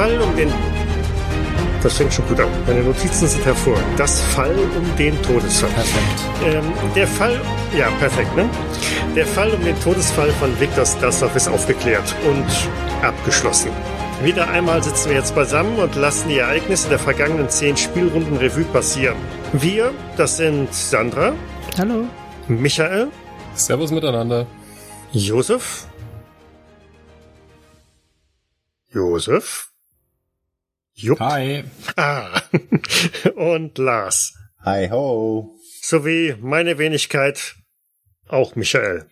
Fall um den... Das fängt schon gut an. Meine Notizen sind hervor. Das Fall um den Todesfall. Perfekt. Ähm, der Fall... Ja, perfekt, ne? Der Fall um den Todesfall von Viktor Stasov ist aufgeklärt und abgeschlossen. Wieder einmal sitzen wir jetzt beisammen und lassen die Ereignisse der vergangenen zehn Spielrunden Revue passieren. Wir, das sind Sandra, Hallo. Michael, Servus miteinander. Josef, Josef, Jupp, Hi. ah, und Lars, Hi ho. sowie meine Wenigkeit, auch Michael.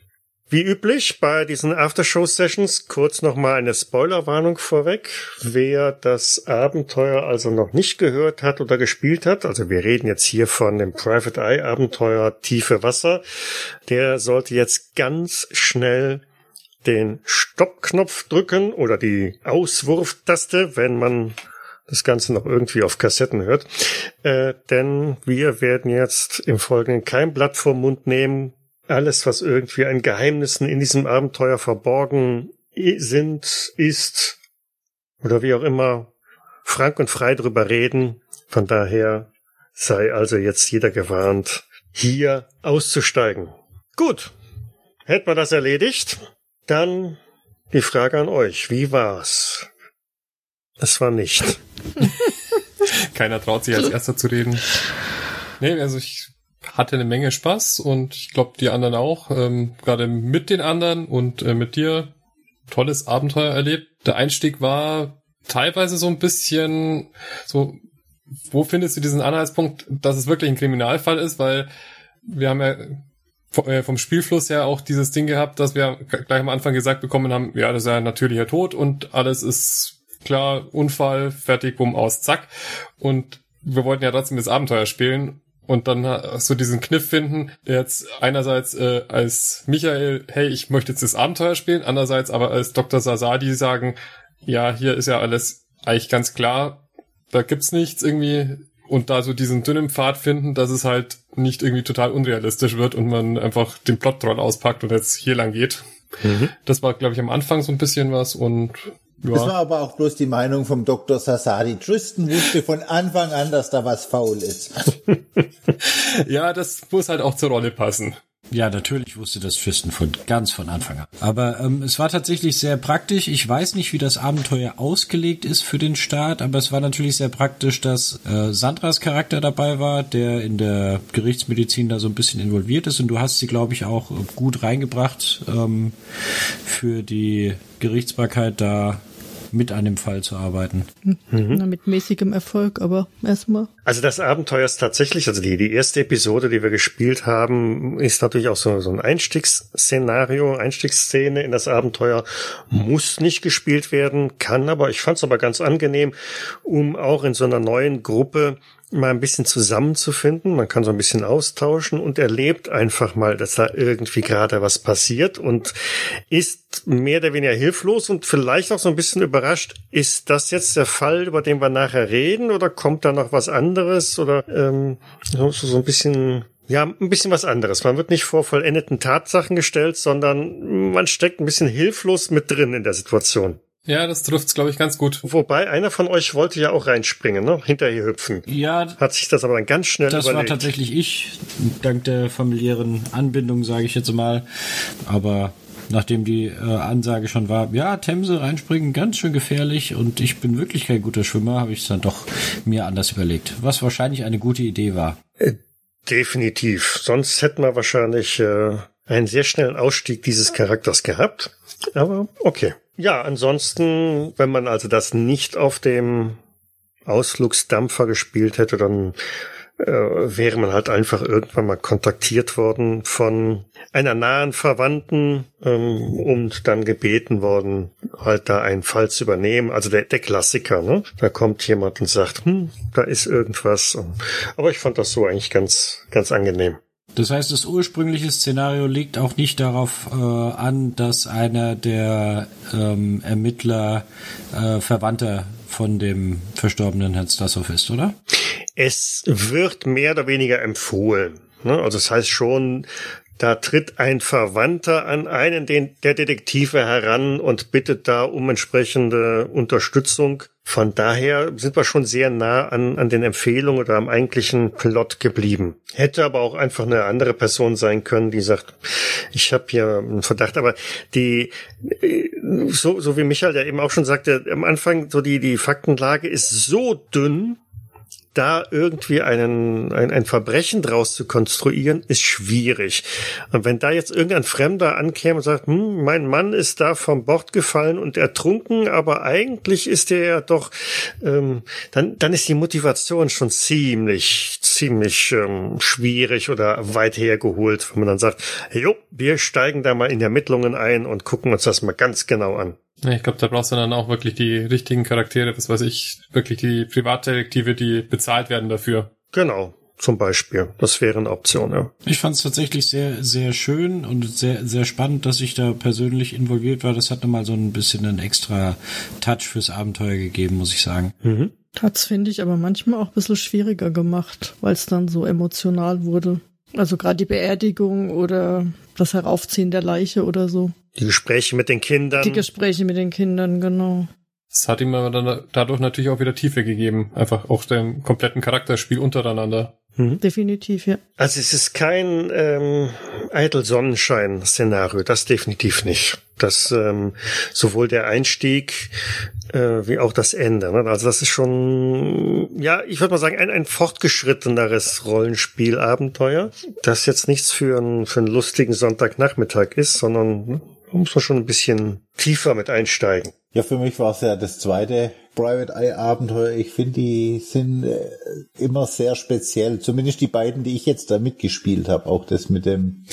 Wie üblich bei diesen Aftershow-Sessions kurz nochmal eine Spoilerwarnung vorweg. Wer das Abenteuer also noch nicht gehört hat oder gespielt hat, also wir reden jetzt hier von dem Private Eye Abenteuer Tiefe Wasser, der sollte jetzt ganz schnell den Stoppknopf drücken oder die Auswurftaste, wenn man das Ganze noch irgendwie auf Kassetten hört. Äh, denn wir werden jetzt im Folgenden kein Blatt vom Mund nehmen. Alles, was irgendwie an Geheimnissen in diesem Abenteuer verborgen sind, ist oder wie auch immer frank und frei drüber reden. Von daher sei also jetzt jeder gewarnt, hier auszusteigen. Gut, hätten wir das erledigt, dann die Frage an euch. Wie war's? Es war nicht. Keiner traut sich als erster zu reden. Nee, also ich hatte eine Menge Spaß und ich glaube die anderen auch. Ähm, Gerade mit den anderen und äh, mit dir tolles Abenteuer erlebt. Der Einstieg war teilweise so ein bisschen so, wo findest du diesen Anhaltspunkt, dass es wirklich ein Kriminalfall ist, weil wir haben ja äh, vom Spielfluss her auch dieses Ding gehabt, dass wir gleich am Anfang gesagt bekommen haben, ja, das ist ja ein natürlicher Tod und alles ist klar, Unfall, fertig, bumm, aus, zack. Und wir wollten ja trotzdem das Abenteuer spielen und dann so diesen Kniff finden, jetzt einerseits äh, als Michael, hey, ich möchte jetzt das Abenteuer spielen, andererseits aber als Dr. Sasadi sagen, ja, hier ist ja alles eigentlich ganz klar, da gibt's nichts irgendwie und da so diesen dünnen Pfad finden, dass es halt nicht irgendwie total unrealistisch wird und man einfach den Plot-Troll auspackt und jetzt hier lang geht. Das war, glaube ich, am Anfang so ein bisschen was und Das war ja, aber auch bloß die Meinung vom Dr. Sasadi. Tristan wusste von Anfang an, dass da was faul ist. ja, das muss halt auch zur Rolle passen. Ja, natürlich wusste das Tristan von ganz von Anfang an. Aber ähm, es war tatsächlich sehr praktisch. Ich weiß nicht, wie das Abenteuer ausgelegt ist für den Start, aber es war natürlich sehr praktisch, dass äh, Sandras Charakter dabei war, der in der Gerichtsmedizin da so ein bisschen involviert ist. Und du hast sie, glaube ich, auch gut reingebracht ähm, für die Gerichtsbarkeit da mit an dem Fall zu arbeiten. Na, mit mäßigem Erfolg, aber erstmal. Also das Abenteuer ist tatsächlich, also die, die erste Episode, die wir gespielt haben, ist natürlich auch so, so ein Einstiegsszenario, Einstiegsszene in das Abenteuer. Muss nicht gespielt werden, kann aber, ich fand es aber ganz angenehm, um auch in so einer neuen Gruppe mal ein bisschen zusammenzufinden. Man kann so ein bisschen austauschen und erlebt einfach mal, dass da irgendwie gerade was passiert und ist mehr oder weniger hilflos und vielleicht auch so ein bisschen überrascht. Ist das jetzt der Fall, über den wir nachher reden oder kommt da noch was anderes oder ähm, so, so ein bisschen ja, ein bisschen was anderes. Man wird nicht vor vollendeten Tatsachen gestellt, sondern man steckt ein bisschen hilflos mit drin in der Situation. Ja, das trifft's, glaube ich, ganz gut. Wobei einer von euch wollte ja auch reinspringen, ne? Hinterher hüpfen. Ja, Hat sich das aber dann ganz schnell Das war überlegt. tatsächlich ich, dank der familiären Anbindung, sage ich jetzt mal. Aber nachdem die äh, Ansage schon war, ja, Themse reinspringen, ganz schön gefährlich und ich bin wirklich kein guter Schwimmer, habe ich es dann doch mir anders überlegt. Was wahrscheinlich eine gute Idee war. Definitiv. Sonst hätten wir wahrscheinlich äh, einen sehr schnellen Ausstieg dieses Charakters gehabt. Aber okay. Ja, ansonsten, wenn man also das nicht auf dem Ausflugsdampfer gespielt hätte, dann äh, wäre man halt einfach irgendwann mal kontaktiert worden von einer nahen Verwandten ähm, und dann gebeten worden, halt da einen Fall zu übernehmen. Also der, der Klassiker, ne? Da kommt jemand und sagt, hm, da ist irgendwas. Aber ich fand das so eigentlich ganz, ganz angenehm. Das heißt, das ursprüngliche Szenario liegt auch nicht darauf äh, an, dass einer der ähm, Ermittler äh, Verwandter von dem verstorbenen Herrn Stassow ist, oder? Es wird mehr oder weniger empfohlen. Ne? Also das heißt schon, Da tritt ein Verwandter an einen den, der Detektive heran und bittet da um entsprechende Unterstützung. Von daher sind wir schon sehr nah an, an den Empfehlungen oder am eigentlichen Plot geblieben. Hätte aber auch einfach eine andere Person sein können, die sagt, ich habe hier einen Verdacht. Aber die, so, so wie Michael ja eben auch schon sagte, am Anfang so die, die Faktenlage ist so dünn, da irgendwie einen, ein, ein Verbrechen draus zu konstruieren, ist schwierig. Und wenn da jetzt irgendein Fremder ankäme und sagt, hm, mein Mann ist da vom Bord gefallen und ertrunken, aber eigentlich ist er ja doch, ähm, dann, dann ist die Motivation schon ziemlich, ziemlich ähm, schwierig oder weit hergeholt, wenn man dann sagt, jo, wir steigen da mal in Ermittlungen ein und gucken uns das mal ganz genau an. Ja, ich glaube, da brauchst du dann auch wirklich die richtigen Charaktere, was weiß ich, wirklich die Privatdetektive, die bezahlt werden dafür. Genau, zum Beispiel. Das wäre eine Option, ja. Ich fand es tatsächlich sehr, sehr schön und sehr, sehr spannend, dass ich da persönlich involviert war. Das hat nochmal so ein bisschen einen extra Touch fürs Abenteuer gegeben, muss ich sagen. Mhm. Das finde ich aber manchmal auch ein bisschen schwieriger gemacht, weil es dann so emotional wurde. Also gerade die Beerdigung oder das Heraufziehen der Leiche oder so. Die Gespräche mit den Kindern. Die Gespräche mit den Kindern, genau. Das hat ihm aber dann dadurch natürlich auch wieder Tiefe gegeben. Einfach auch dem kompletten Charakterspiel untereinander. Mhm. Definitiv, ja. Also es ist kein ähm, eitel Sonnenschein-Szenario, das definitiv nicht. Das ähm, sowohl der Einstieg äh, wie auch das Ende. Ne? Also das ist schon, ja, ich würde mal sagen, ein, ein fortgeschritteneres Rollenspielabenteuer, das jetzt nichts für, ein, für einen lustigen Sonntagnachmittag ist, sondern ne, muss man schon ein bisschen tiefer mit einsteigen. Ja, für mich war es ja das zweite Private Eye Abenteuer. Ich finde, die sind äh, immer sehr speziell. Zumindest die beiden, die ich jetzt da mitgespielt habe. Auch das mit dem,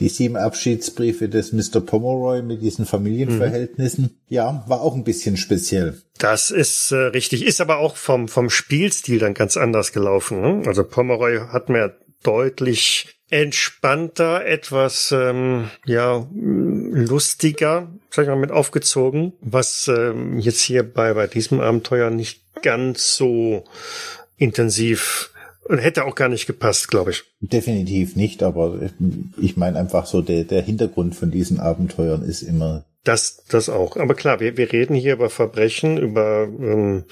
die sieben Abschiedsbriefe des Mr. Pomeroy mit diesen Familienverhältnissen. Mhm. Ja, war auch ein bisschen speziell. Das ist äh, richtig, ist aber auch vom, vom Spielstil dann ganz anders gelaufen. Ne? Also Pomeroy hat mir deutlich entspannter, etwas ähm, ja lustiger, sag ich mal, mit aufgezogen, was ähm, jetzt hier bei bei diesem Abenteuer nicht ganz so intensiv und hätte auch gar nicht gepasst, glaube ich. Definitiv nicht, aber ich meine einfach so, der, der Hintergrund von diesen Abenteuern ist immer das, das auch. Aber klar, wir, wir reden hier über Verbrechen, über ähm,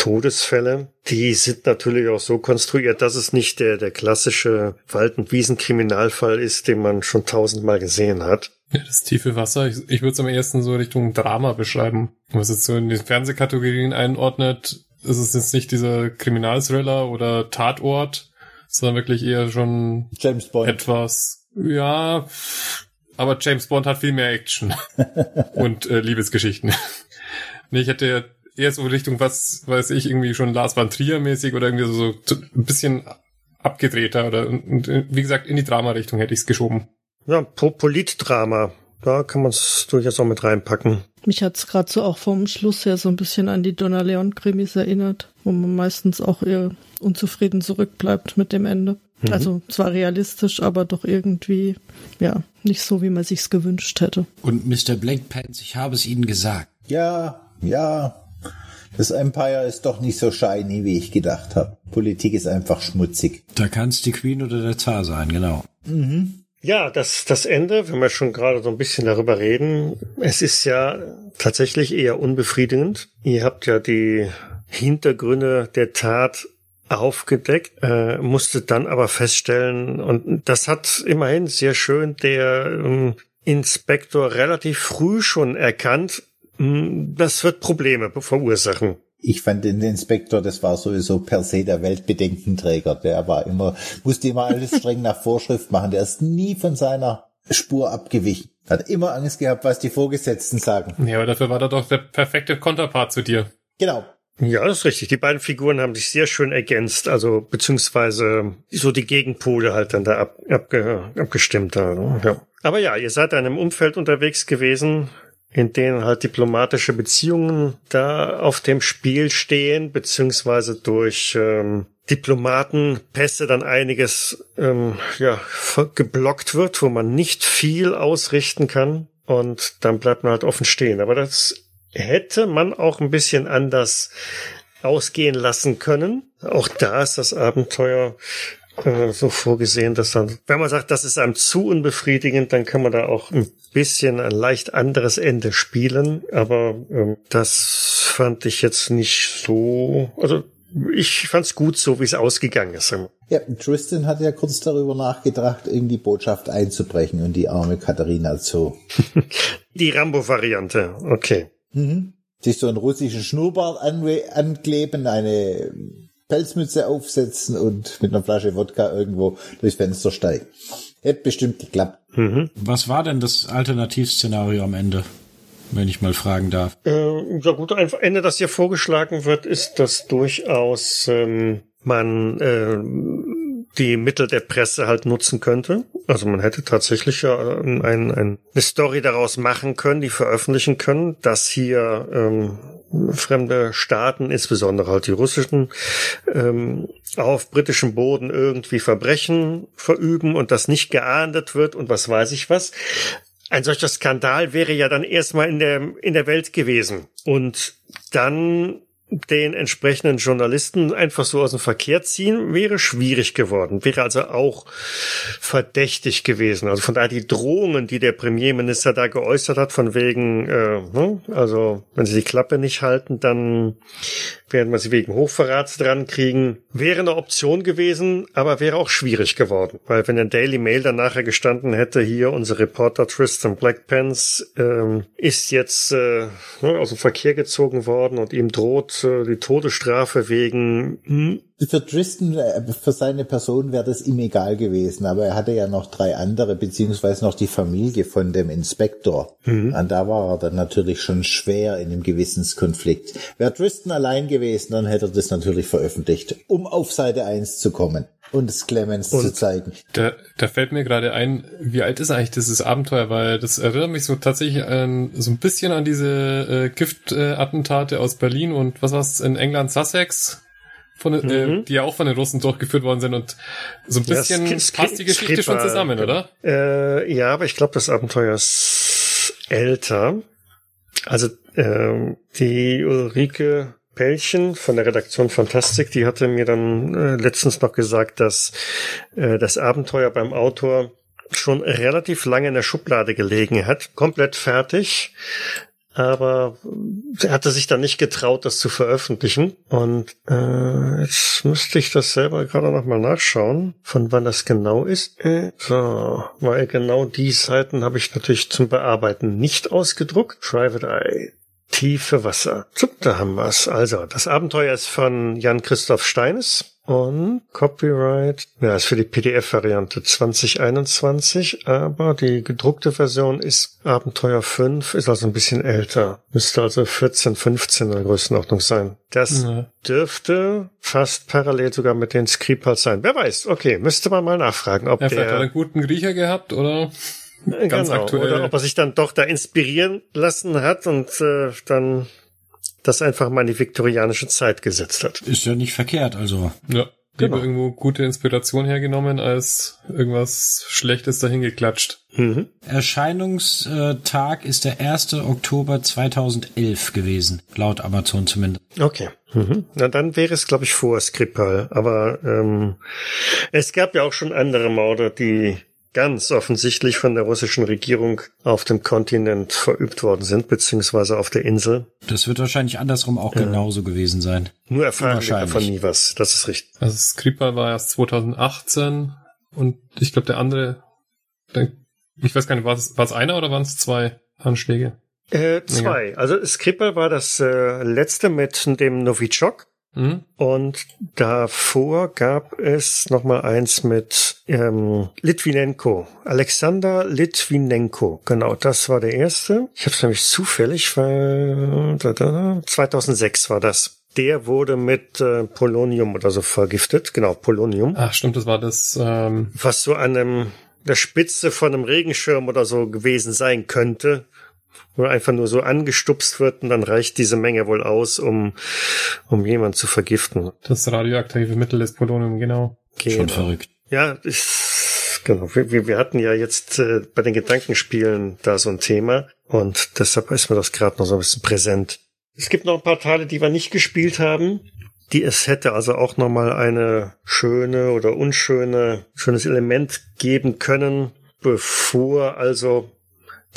Todesfälle. Die sind natürlich auch so konstruiert, dass es nicht der, der klassische Wald- und Wiesenkriminalfall ist, den man schon tausendmal gesehen hat. Ja, das tiefe Wasser, ich, ich würde es am ehesten so Richtung Drama beschreiben. Was jetzt so in den Fernsehkategorien einordnet, ist es jetzt nicht dieser Kriminalthriller oder Tatort, sondern wirklich eher schon James Bond. etwas, ja, aber James Bond hat viel mehr Action und äh, Liebesgeschichten. nee, ich hätte eher so Richtung, was weiß ich, irgendwie schon Lars van Trier mäßig oder irgendwie so, so ein bisschen abgedrehter oder und, wie gesagt, in die Drama-Richtung hätte ich es geschoben. Ja, Politdrama. Da kann man es durchaus auch mit reinpacken. Mich hat's gerade so auch vom Schluss her so ein bisschen an die Donna Leon-Krimis erinnert, wo man meistens auch eher unzufrieden zurückbleibt mit dem Ende. Mhm. Also zwar realistisch, aber doch irgendwie, ja, nicht so, wie man sich's gewünscht hätte. Und Mr. Blankpants, ich habe es Ihnen gesagt. Ja, ja. Das Empire ist doch nicht so shiny, wie ich gedacht habe. Politik ist einfach schmutzig. Da kann es die Queen oder der Zar sein, genau. Mhm. Ja, das, das Ende, wenn wir schon gerade so ein bisschen darüber reden, es ist ja tatsächlich eher unbefriedigend. Ihr habt ja die Hintergründe der Tat aufgedeckt, äh, musste dann aber feststellen, und das hat immerhin sehr schön der ähm, Inspektor relativ früh schon erkannt, das wird Probleme verursachen. Ich fand den Inspektor, das war sowieso per se der Weltbedenkenträger. Der war immer, musste immer alles streng nach Vorschrift machen. Der ist nie von seiner Spur abgewichen. Hat immer Angst gehabt, was die Vorgesetzten sagen. Ja, aber dafür war er doch der perfekte Konterpart zu dir. Genau. Ja, das ist richtig. Die beiden Figuren haben sich sehr schön ergänzt, also beziehungsweise so die Gegenpole halt dann da ab, abge, abgestimmt. Da, ne? ja. Aber ja, ihr seid in einem Umfeld unterwegs gewesen, in denen halt diplomatische Beziehungen da auf dem Spiel stehen, beziehungsweise durch ähm, Diplomatenpässe dann einiges ähm, ja, geblockt wird, wo man nicht viel ausrichten kann. Und dann bleibt man halt offen stehen. Aber das hätte man auch ein bisschen anders ausgehen lassen können. Auch da ist das Abenteuer äh, so vorgesehen, dass dann, wenn man sagt, das ist einem zu unbefriedigend, dann kann man da auch ein bisschen ein leicht anderes Ende spielen. Aber ähm, das fand ich jetzt nicht so, also ich fand's gut, so wie es ausgegangen ist. Ja, Tristan hat ja kurz darüber nachgedacht, in die Botschaft einzubrechen und die arme Katharina zu. die Rambo-Variante, okay. Mhm. Sich so einen russischen Schnurrbart ankleben, eine Pelzmütze aufsetzen und mit einer Flasche Wodka irgendwo durchs Fenster steigen. Hätte bestimmt geklappt. Mhm. Was war denn das Alternativszenario am Ende? Wenn ich mal fragen darf. Äh, ja gut, ein Ende, das hier vorgeschlagen wird, ist, dass durchaus ähm, man äh, die Mittel der Presse halt nutzen könnte. Also man hätte tatsächlich ja ein, ein, eine Story daraus machen können, die veröffentlichen können, dass hier ähm, fremde Staaten, insbesondere halt die russischen, ähm, auf britischem Boden irgendwie Verbrechen verüben und das nicht geahndet wird und was weiß ich was. Ein solcher Skandal wäre ja dann erstmal in der, in der Welt gewesen. Und dann den entsprechenden Journalisten einfach so aus dem Verkehr ziehen, wäre schwierig geworden, wäre also auch verdächtig gewesen. Also von daher die Drohungen, die der Premierminister da geäußert hat, von wegen, äh, ne, also wenn sie die Klappe nicht halten, dann werden wir sie wegen Hochverrats dran kriegen, wäre eine Option gewesen, aber wäre auch schwierig geworden. Weil wenn der Daily Mail dann nachher gestanden hätte, hier unser Reporter Tristan Blackpants ähm, ist jetzt äh, ne, aus dem Verkehr gezogen worden und ihm droht die Todesstrafe wegen hm, für Tristan, äh, für seine Person wäre das ihm egal gewesen, aber er hatte ja noch drei andere, beziehungsweise noch die Familie von dem Inspektor. Mhm. Und da war er dann natürlich schon schwer in dem Gewissenskonflikt. Wäre Tristan allein gewesen, dann hätte er das natürlich veröffentlicht, um auf Seite 1 zu kommen und es Clemens und zu zeigen. Da, da fällt mir gerade ein, wie alt ist eigentlich dieses Abenteuer, weil das erinnert mich so tatsächlich an, so ein bisschen an diese äh, Giftattentate äh, aus Berlin und was war's in England, Sussex? Von, äh, mhm. äh, die ja auch von den Russen durchgeführt worden sind und so ein bisschen ja, passt die Geschichte schon zusammen, oder? Äh, ja, aber ich glaube, das Abenteuer ist älter. Also ähm, die Ulrike Pellchen von der Redaktion Fantastik, die hatte mir dann äh, letztens noch gesagt, dass äh, das Abenteuer beim Autor schon relativ lange in der Schublade gelegen hat, komplett fertig, aber er hatte sich dann nicht getraut, das zu veröffentlichen. Und äh, jetzt müsste ich das selber gerade nochmal nachschauen, von wann das genau ist. Äh, so, weil genau die Seiten habe ich natürlich zum Bearbeiten nicht ausgedruckt. Private Eye. Tiefe Wasser. Zup, da haben wir's. Also, das Abenteuer ist von Jan Christoph Steines und Copyright, ja, ist für die PDF-Variante 2021, aber die gedruckte Version ist Abenteuer 5, ist also ein bisschen älter. Müsste also 14, 15 in der Größenordnung sein. Das ja. dürfte fast parallel sogar mit den Skripal sein. Wer weiß, okay, müsste man mal nachfragen, ob ja, der... Hat einen guten Griecher gehabt, oder? Ganz genau, aktuell. Oder ob er sich dann doch da inspirieren lassen hat und äh, dann das einfach mal in die viktorianische Zeit gesetzt hat. Ist ja nicht verkehrt, also. Ja. Lieber genau. irgendwo gute Inspiration hergenommen, als irgendwas Schlechtes dahingeklatscht. Mhm. Erscheinungstag ist der 1. Oktober 2011 gewesen, laut Amazon zumindest. Okay. Mhm. Na, dann wäre es, glaube ich, vor Skripal. Aber ähm, es gab ja auch schon andere Morde, die ganz offensichtlich von der russischen Regierung auf dem Kontinent verübt worden sind, beziehungsweise auf der Insel. Das wird wahrscheinlich andersrum auch ja. genauso gewesen sein. Nur erfahren wir davon nie was. Das ist richtig. Also Skripal war erst 2018 und ich glaube der andere, ich weiß gar nicht, war es, war es einer oder waren es zwei Anschläge? Äh, zwei. Also Skripal war das äh, letzte mit dem Novichok. Mhm. Und davor gab es noch mal eins mit ähm, Litvinenko. Alexander Litvinenko. Genau, das war der erste. Ich habe es nämlich zufällig, weil da, da, 2006 war das. Der wurde mit äh, Polonium oder so vergiftet. Genau, Polonium. Ach, stimmt, das war das. Ähm Was so an einem der Spitze von einem Regenschirm oder so gewesen sein könnte wo einfach nur so angestupst wird und dann reicht diese Menge wohl aus, um, um jemanden zu vergiften. Das radioaktive Mittel ist Polonium, genau. genau. Schon verrückt. Ja, ich, genau. Wir, wir hatten ja jetzt äh, bei den Gedankenspielen da so ein Thema und deshalb ist mir das gerade noch so ein bisschen präsent. Es gibt noch ein paar Teile, die wir nicht gespielt haben. die es hätte also auch nochmal eine schöne oder unschöne, schönes Element geben können, bevor also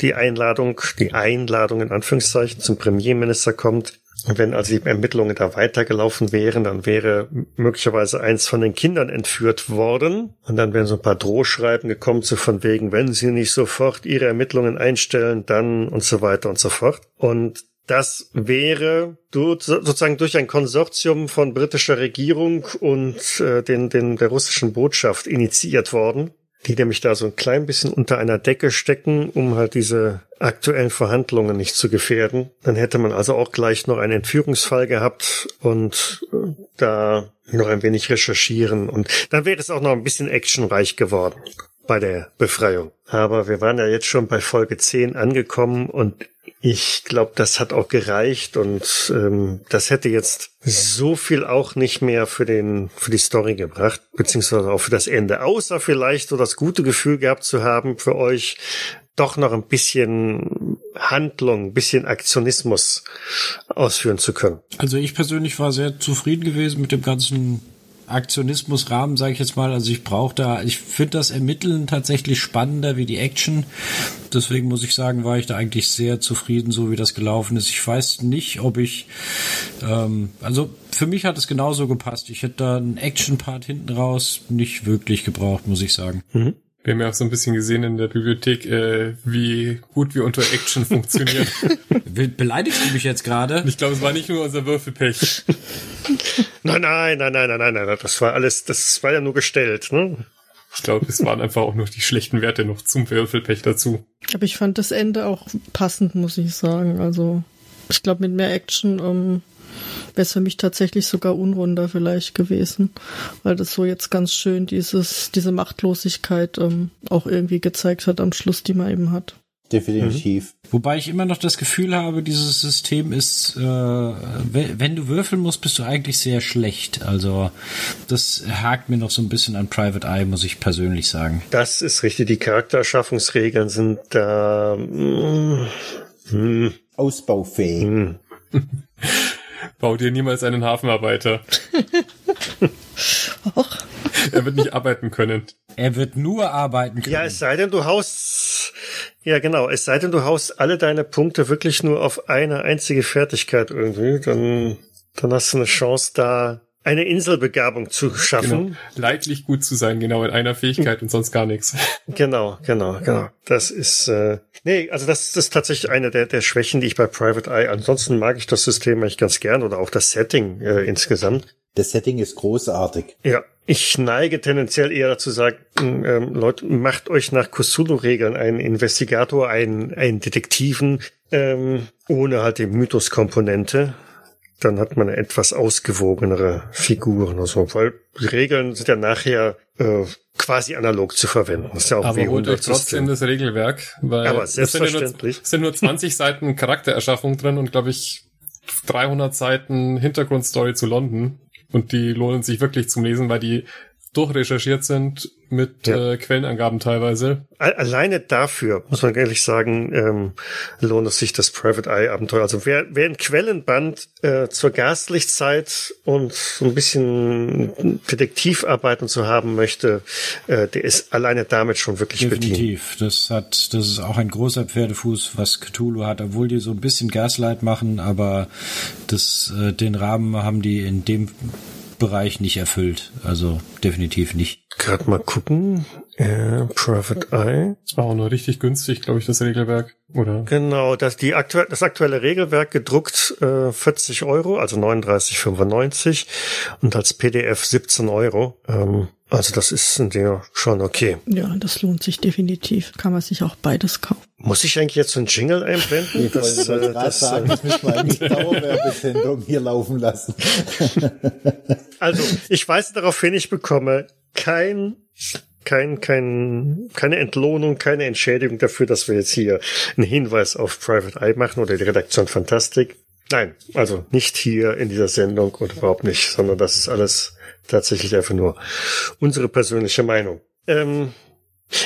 die Einladung, die Einladung in Anführungszeichen zum Premierminister kommt. Und wenn also die Ermittlungen da weitergelaufen wären, dann wäre möglicherweise eins von den Kindern entführt worden. Und dann wären so ein paar Drohschreiben gekommen, so von wegen, wenn sie nicht sofort ihre Ermittlungen einstellen, dann und so weiter und so fort. Und das wäre sozusagen durch ein Konsortium von britischer Regierung und äh, den, den, der russischen Botschaft initiiert worden die nämlich da so ein klein bisschen unter einer Decke stecken, um halt diese aktuellen Verhandlungen nicht zu gefährden. Dann hätte man also auch gleich noch einen Entführungsfall gehabt und äh, da noch ein wenig recherchieren und dann wäre es auch noch ein bisschen actionreich geworden bei der Befreiung. Aber wir waren ja jetzt schon bei Folge 10 angekommen und ich glaube, das hat auch gereicht und ähm, das hätte jetzt so viel auch nicht mehr für den für die Story gebracht, beziehungsweise auch für das Ende, außer vielleicht so das gute Gefühl gehabt zu haben für euch, doch noch ein bisschen Handlung, ein bisschen Aktionismus ausführen zu können. Also ich persönlich war sehr zufrieden gewesen mit dem ganzen Aktionismusrahmen, sage ich jetzt mal. Also ich brauche da, ich finde das Ermitteln tatsächlich spannender wie die Action. Deswegen muss ich sagen, war ich da eigentlich sehr zufrieden, so wie das gelaufen ist. Ich weiß nicht, ob ich, ähm, also für mich hat es genauso gepasst. Ich hätte da einen Action-Part hinten raus nicht wirklich gebraucht, muss ich sagen. Mhm. Wir haben ja auch so ein bisschen gesehen in der Bibliothek, äh, wie gut wir unter Action funktionieren. Beleidigst du mich jetzt gerade? Ich glaube, es war nicht nur unser Würfelpech. nein, nein, nein, nein, nein, nein, das war alles, das war ja nur gestellt, ne? Ich glaube, es waren einfach auch noch die schlechten Werte noch zum Würfelpech dazu. Aber ich fand das Ende auch passend, muss ich sagen. Also, ich glaube, mit mehr Action um, wäre es für mich tatsächlich sogar unrunder vielleicht gewesen, weil das so jetzt ganz schön dieses, diese Machtlosigkeit ähm, auch irgendwie gezeigt hat am Schluss, die man eben hat. Definitiv. Mhm. Wobei ich immer noch das Gefühl habe, dieses System ist, äh, wenn du würfeln musst, bist du eigentlich sehr schlecht. Also das hakt mir noch so ein bisschen an Private Eye, muss ich persönlich sagen. Das ist richtig. Die Charaktererschaffungsregeln sind da äh, hm. ausbaufähig. Hm. Bau dir niemals einen Hafenarbeiter. Och. Er wird nicht arbeiten können. Er wird nur arbeiten können. Ja, es sei denn, du haust, ja genau, es sei denn, du haust alle deine Punkte wirklich nur auf eine einzige Fertigkeit irgendwie, dann, dann hast du eine Chance da eine Inselbegabung zu schaffen. Genau. Leidlich gut zu sein, genau in einer Fähigkeit und sonst gar nichts. Genau, genau, genau. Das ist äh, nee, also das, das ist tatsächlich eine der, der Schwächen, die ich bei Private Eye. Ansonsten mag ich das System eigentlich ganz gern oder auch das Setting äh, insgesamt. Das Setting ist großartig. Ja, ich neige tendenziell eher dazu sagen, ähm, Leute, macht euch nach Cthulhu-Regeln einen Investigator, einen, einen Detektiven, ähm, ohne halt die Mythos-Komponente dann hat man etwas ausgewogenere Figuren oder so, weil die Regeln sind ja nachher äh, quasi analog zu verwenden. Das ist ja auch Aber holt euch trotzdem das Regelwerk, weil Aber selbstverständlich. Es sind, nur, sind nur 20 Seiten Charaktererschaffung drin und glaube ich 300 Seiten Hintergrundstory zu London. Und die lohnen sich wirklich zum Lesen, weil die durchrecherchiert sind mit ja. äh, Quellenangaben teilweise. Alleine dafür, muss man ehrlich sagen, ähm, lohnt es sich das Private Eye Abenteuer. Also wer, wer ein Quellenband äh, zur Gaslichtzeit und so ein bisschen Detektivarbeiten zu haben möchte, äh, der ist alleine damit schon wirklich Definitiv. Bedient. Das hat, das ist auch ein großer Pferdefuß, was Cthulhu hat, obwohl die so ein bisschen Gaslight machen, aber das, äh, den Rahmen haben die in dem Bereich nicht erfüllt. Also definitiv nicht. Gerade mal gucken. Äh, Private Eye. Das war auch nur richtig günstig, glaube ich, das Regelwerk, oder? Genau, das, die aktuell, das aktuelle Regelwerk gedruckt äh, 40 Euro, also 39,95 und als PDF 17 Euro. Ähm, also das ist ja schon okay. Ja, das lohnt sich definitiv. Kann man sich auch beides kaufen. Muss ich eigentlich jetzt so ein Jingle einblenden? Ich das, wollte äh, das, sagen, das müssen wir eigentlich Dauerwerbesendung hier laufen lassen. also, ich weise darauf hin, ich bekomme kein kein, kein, keine Entlohnung, keine Entschädigung dafür, dass wir jetzt hier einen Hinweis auf Private Eye machen oder die Redaktion Fantastik. Nein, also nicht hier in dieser Sendung und überhaupt nicht, sondern das ist alles tatsächlich einfach nur unsere persönliche Meinung. Ähm,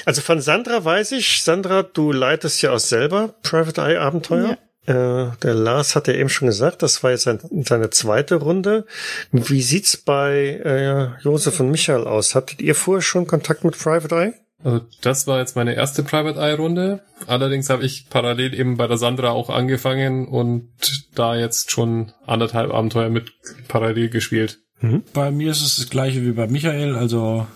also von Sandra weiß ich, Sandra, du leitest ja auch selber Private Eye Abenteuer. Ja. Äh, der Lars hat ja eben schon gesagt, das war jetzt sein, seine zweite Runde. Wie sieht's bei äh, Josef und Michael aus? Hattet ihr vorher schon Kontakt mit Private Eye? Also das war jetzt meine erste Private Eye Runde. Allerdings habe ich parallel eben bei der Sandra auch angefangen und da jetzt schon anderthalb Abenteuer mit parallel gespielt. Mhm. Bei mir ist es das gleiche wie bei Michael, also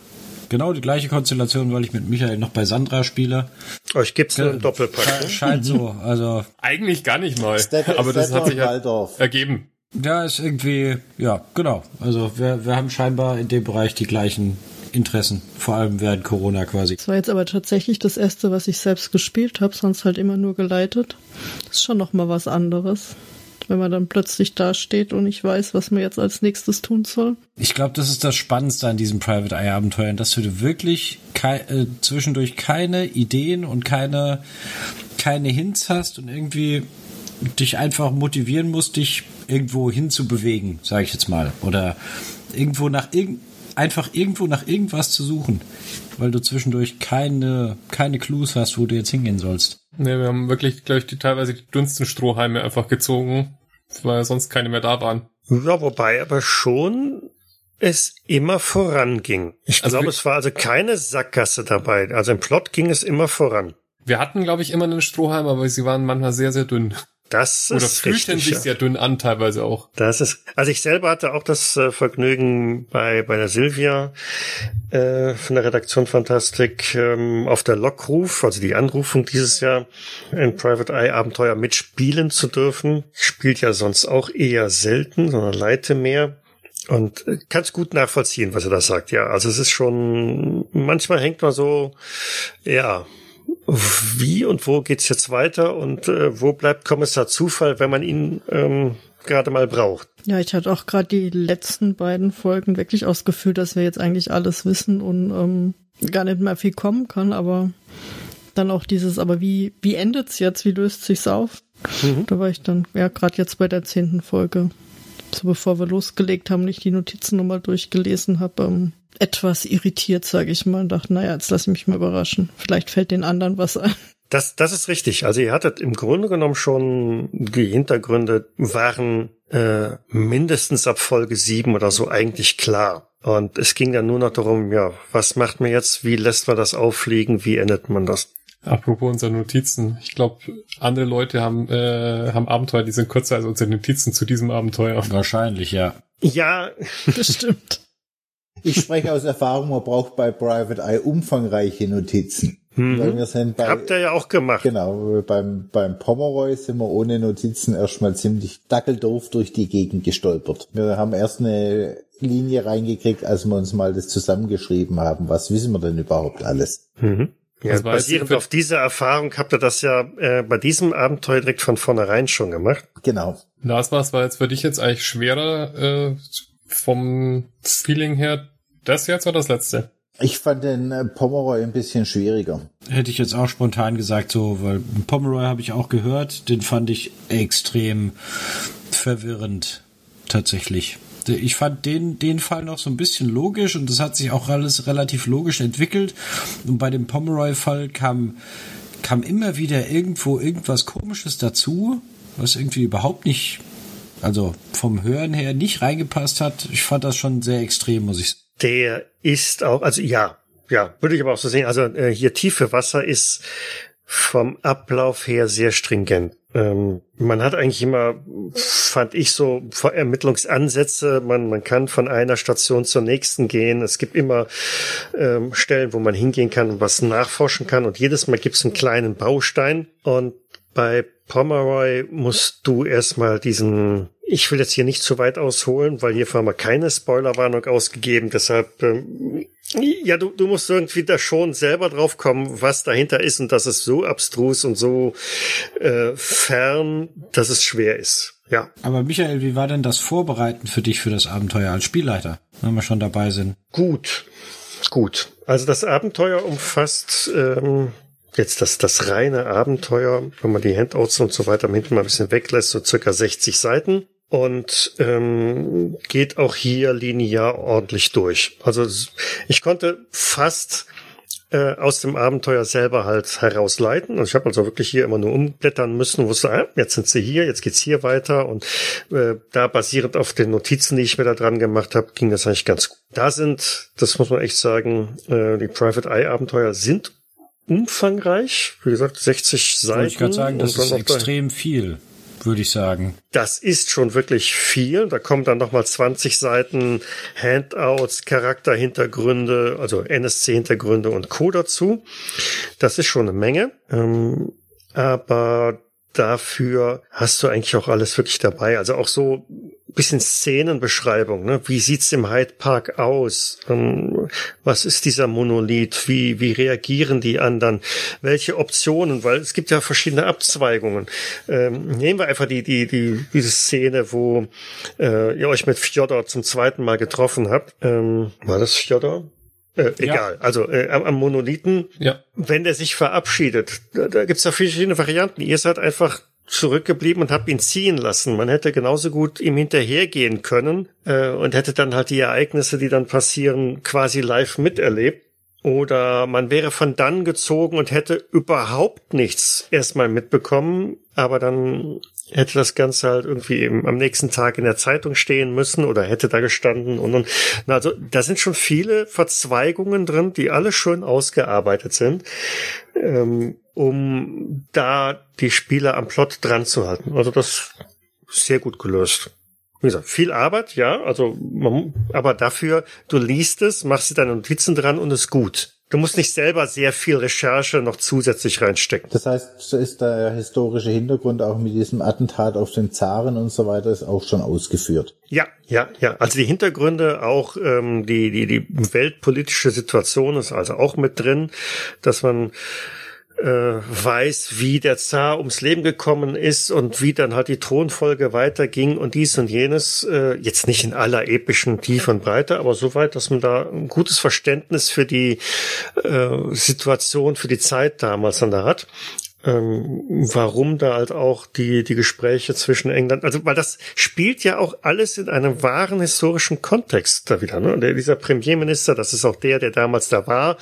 genau die gleiche Konstellation, weil ich mit Michael noch bei Sandra spiele. Euch gibt's nur einen Doppelpack. Scheint so, also. Eigentlich gar nicht mal. Stat aber das hat sich halt ergeben. Ja, ist irgendwie, ja, genau. Also wir, wir haben scheinbar in dem Bereich die gleichen Interessen, vor allem während Corona quasi. Das war jetzt aber tatsächlich das erste, was ich selbst gespielt habe, sonst halt immer nur geleitet. Das ist schon noch mal was anderes, wenn man dann plötzlich da steht und nicht weiß, was man jetzt als nächstes tun soll. Ich glaube, das ist das Spannendste an diesen Private Eye Abenteuern, dass du wirklich kei äh, zwischendurch keine Ideen und keine keine Hints hast und irgendwie dich einfach motivieren musst, dich irgendwo hinzubewegen, sage ich jetzt mal, oder irgendwo nach irgend einfach irgendwo nach irgendwas zu suchen, weil du zwischendurch keine, keine Clues hast, wo du jetzt hingehen sollst. Ne, wir haben wirklich, glaube ich, die, teilweise die dünnsten Strohhalme einfach gezogen, weil sonst keine mehr da waren. Ja, wobei aber schon es immer voranging. Ich Also glaube, es war also keine Sackgasse dabei. Also im Plot ging es immer voran. Wir hatten, glaube ich, immer einen Strohhalm, aber sie waren manchmal sehr, sehr dünn. Das Oder ist fühlten richtig. sich ja. sehr dünn an, teilweise auch. Das ist, also ich selber hatte auch das äh, Vergnügen bei, bei der Silvia äh, von der Redaktion Fantastik ähm, auf der Lockruf, also die Anrufung dieses Jahr in Private Eye Abenteuer mitspielen zu dürfen. Spielt ja sonst auch eher selten, sondern leite mehr. Und äh, kann's gut nachvollziehen, was er da sagt. Ja, also es ist schon, manchmal hängt man so, ja, wie und wo geht's jetzt weiter und äh, wo bleibt Kommissar Zufall, wenn man ihn ähm, gerade mal braucht. Ja, ich hatte auch gerade die letzten beiden Folgen wirklich aus Gefühl, dass wir jetzt eigentlich alles wissen und ähm, gar nicht mehr viel kommen kann, aber dann auch dieses, aber wie, wie endet's jetzt? Wie löst sich's auf? Da war ich dann, ja, gerade jetzt bei der zehnten Folge, so bevor wir losgelegt haben, nicht die Notizen nochmal durchgelesen habe, ähm, etwas irritiert, sage ich mal, und dachte, naja, jetzt lass ich mich mal überraschen. Vielleicht fällt den anderen was ein. Das, das ist richtig. Also ihr hattet im Grunde genommen schon die Hintergründe waren äh, mindestens ab Folge sieben oder so eigentlich klar. Und es ging dann nur noch darum, ja, was macht man jetzt? Wie lässt man das auffliegen? Wie endet man das? Apropos unsere Notizen. Ich glaube, andere Leute haben, äh, haben Abenteuer, die sind kürzer als unsere Notizen zu diesem Abenteuer. Wahrscheinlich, ja. Ja, Bestimmt. Ich spreche aus Erfahrung, man braucht bei Private Eye umfangreiche Notizen. Weil wir sind bei, habt ihr ja auch gemacht. genau, beim, beim Pomeroy sind wir ohne Notizen erstmal ziemlich dackeldoof durch die Gegend gestolpert. Wir haben erst eine Linie reingekriegt, als wir uns mal das zusammengeschrieben haben. Was wissen wir denn überhaupt alles? Mhm. Ja, Das jetzt basierend auf dieser Erfahrung habt ihr das ja äh, bei diesem Abenteuer direkt von vornherein schon gemacht. Genau. Lars, was war jetzt für dich jetzt eigentlich schwerer äh, vom Feeling her? Das jetzt oder das letzte? Ich fand den äh, Pomeroy ein bisschen schwieriger. Hätte ich jetzt auch spontan gesagt, so, weil Pomeroy habe ich auch gehört, den fand ich extrem verwirrend, tatsächlich. Ich fand den, den Fall noch so ein bisschen logisch und das hat sich auch alles relativ logisch entwickelt. Und bei dem Pomeroy-Fall kam, kam immer wieder irgendwo irgendwas Komisches dazu, was irgendwie überhaupt nicht, also vom Hören her nicht reingepasst hat. Ich fand das schon sehr extrem, muss ich sagen. Der ist auch, also ja, ja, würde ich aber auch so sehen. Also äh, hier tiefe Wasser ist vom Ablauf her sehr stringent. Ähm, man hat eigentlich immer, fand ich so, Ermittlungsansätze. Man, man kann von einer Station zur nächsten gehen. Es gibt immer ähm, Stellen, wo man hingehen kann und was nachforschen kann. Und jedes Mal gibt es einen kleinen Baustein. Und bei Pomeroy musst du erstmal diesen, ich will jetzt hier nicht zu weit ausholen, weil hier haben wir keine Spoilerwarnung ausgegeben, deshalb, ähm, ja, du, du musst irgendwie da schon selber drauf kommen, was dahinter ist und das ist so abstrus und so äh, fern, dass es schwer ist. Ja. Aber Michael, wie war denn das Vorbereiten für dich für das Abenteuer als Spielleiter, wenn wir schon dabei sind? Gut, gut. Also das Abenteuer umfasst ähm, jetzt das, das reine Abenteuer, wenn man die Handouts und so weiter hinten mal ein bisschen weglässt, so circa 60 Seiten. Und ähm, geht auch hier linear ordentlich durch. Also ich konnte fast äh, aus dem Abenteuer selber halt herausleiten. Und ich habe also wirklich hier immer nur umblättern müssen, wusste, ah, jetzt sind sie hier, jetzt geht's hier weiter. Und äh, da basierend auf den Notizen, die ich mir da dran gemacht habe, ging das eigentlich ganz gut. Da sind, das muss man echt sagen, äh, die Private Eye Abenteuer sind umfangreich. Wie gesagt, 60 Seiten. Wollte ich gerade sagen, das ist extrem viel würde ich sagen. Das ist schon wirklich viel. Da kommen dann nochmal 20 Seiten Handouts, Charakterhintergründe, also NSC-Hintergründe und Co. dazu. Das ist schon eine Menge. Ähm, aber dafür hast du eigentlich auch alles wirklich dabei. Also auch so bisschen Szenenbeschreibung. Ne? Wie sieht's im Hyde Park aus? Ähm, was ist dieser Monolith? Wie, wie reagieren die anderen? Welche Optionen? Weil es gibt ja verschiedene Abzweigungen. Ähm, nehmen wir einfach die, die, die, diese Szene, wo äh, ihr euch mit Fjodor zum zweiten Mal getroffen habt. Ähm, war das Fjodor? Äh, egal, ja. also äh, am, am Monolithen, ja. wenn der sich verabschiedet, da, da gibt's ja verschiedene Varianten. Ihr seid einfach zurückgeblieben und habt ihn ziehen lassen. Man hätte genauso gut ihm hinterhergehen können äh, und hätte dann halt die Ereignisse, die dann passieren, quasi live miterlebt. Oder man wäre von dann gezogen und hätte überhaupt nichts erstmal mitbekommen, aber dann hätte das Ganze halt irgendwie eben am nächsten Tag in der Zeitung stehen müssen oder hätte da gestanden und, und also da sind schon viele Verzweigungen drin, die alle schön ausgearbeitet sind, ähm, um da die Spieler am Plot dran zu halten. Also das ist sehr gut gelöst. Wie gesagt, viel Arbeit, ja, also man, aber dafür, du liest es, machst dir deine Notizen dran und ist gut. Du musst nicht selber sehr viel Recherche noch zusätzlich reinstecken. Das heißt, so ist der historische Hintergrund auch mit diesem Attentat auf den Zaren und so weiter ist auch schon ausgeführt. Ja, ja, ja. Also die Hintergründe, auch ähm, die, die, die weltpolitische Situation ist also auch mit drin, dass man äh, weiß, wie der Zar ums Leben gekommen ist und wie dann halt die Thronfolge weiterging und dies und jenes. Äh, jetzt nicht in aller epischen Tiefe und Breite, aber soweit, dass man da ein gutes Verständnis für die äh, Situation, für die Zeit damals dann da hat ähm, warum da halt auch die, die Gespräche zwischen England, also weil das spielt ja auch alles in einem wahren historischen Kontext da wieder. Ne? Der, dieser Premierminister, das ist auch der, der damals da war,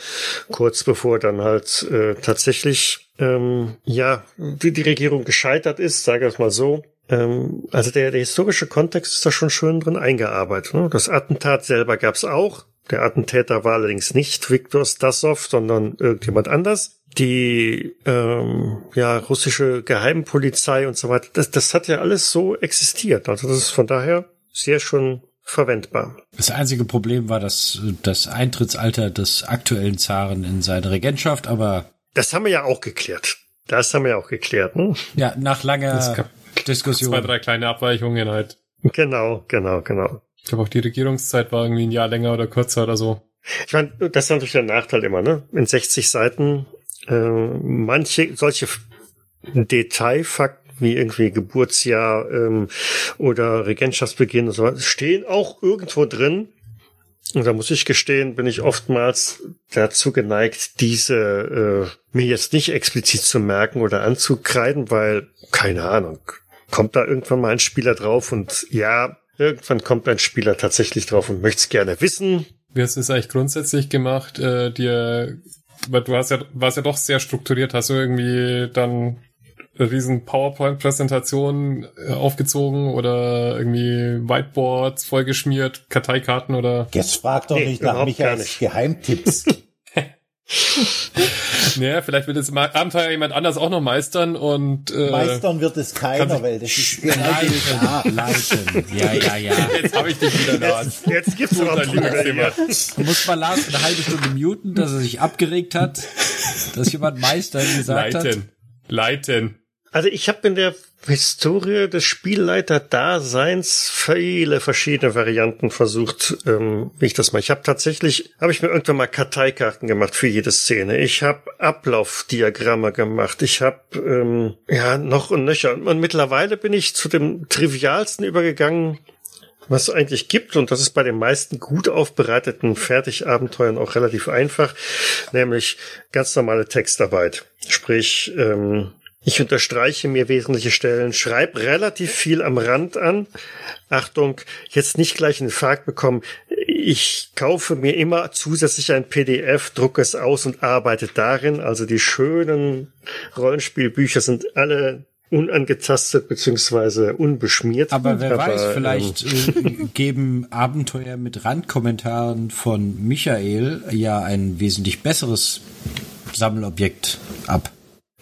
kurz bevor dann halt äh, tatsächlich ähm, ja die, die Regierung gescheitert ist, sage ich mal so. Ähm, also der, der historische Kontext ist da schon schön drin eingearbeitet. Ne? Das Attentat selber gab's auch. Der Attentäter war allerdings nicht Viktor Stasov, sondern irgendjemand anders die ähm, ja russische Geheimpolizei und so weiter. Das, das hat ja alles so existiert. Also das ist von daher sehr schon verwendbar. Das einzige Problem war das, das Eintrittsalter des aktuellen Zaren in seine Regentschaft, aber das haben wir ja auch geklärt. Das haben wir ja auch geklärt. Hm? Ja, nach langer Diskussion. Zwei, drei kleine Abweichungen halt. Genau, genau, genau. Ich glaube auch die Regierungszeit war irgendwie ein Jahr länger oder kürzer oder so. Ich meine, das ist natürlich der Nachteil immer, ne? In 60 Seiten äh, manche solche Detailfakten wie irgendwie Geburtsjahr ähm, oder Regentschaftsbeginn und so weiter stehen auch irgendwo drin. Und da muss ich gestehen, bin ich oftmals dazu geneigt, diese äh, mir jetzt nicht explizit zu merken oder anzukreiden, weil, keine Ahnung, kommt da irgendwann mal ein Spieler drauf und ja, irgendwann kommt ein Spieler tatsächlich drauf und möchte es gerne wissen. Wie hast du es eigentlich grundsätzlich gemacht, äh, dir weil du hast ja, warst ja doch sehr strukturiert, hast du irgendwie dann riesen PowerPoint-Präsentation äh, aufgezogen oder irgendwie Whiteboards vollgeschmiert, Karteikarten oder? Jetzt frag doch nee, nicht nach Michaels Geheimtipps. naja, vielleicht wird es mal Abenteuer jemand anders auch noch meistern und äh, meistern wird es keiner, weil das ist leiten, leiten. Ja, ja, ja. Jetzt habe ich dich wieder da. Jetzt, jetzt gibt's noch ein Thema. Du musst mal Lars eine halbe Stunde muten, dass er sich abgeregt hat, dass jemand Meister gesagt leiten. hat. Leiten. Leiten. Also ich habe in der Historie des Spielleiter-Daseins viele verschiedene Varianten versucht, ähm, wie ich das mal. Ich habe tatsächlich, habe ich mir irgendwann mal Karteikarten gemacht für jede Szene. Ich habe Ablaufdiagramme gemacht. Ich habe ähm, ja noch und nöcher. Und mittlerweile bin ich zu dem trivialsten übergegangen, was es eigentlich gibt, und das ist bei den meisten gut aufbereiteten Fertigabenteuern auch relativ einfach, nämlich ganz normale Textarbeit. Sprich, ähm, Ich unterstreiche mir wesentliche Stellen, schreib relativ viel am Rand an. Achtung, jetzt nicht gleich einen Infarkt bekommen. Ich kaufe mir immer zusätzlich ein PDF, drucke es aus und arbeite darin. Also die schönen Rollenspielbücher sind alle unangetastet beziehungsweise unbeschmiert. Aber wer Aber, weiß, vielleicht ähm, äh, geben Abenteuer mit Randkommentaren von Michael ja ein wesentlich besseres Sammelobjekt ab.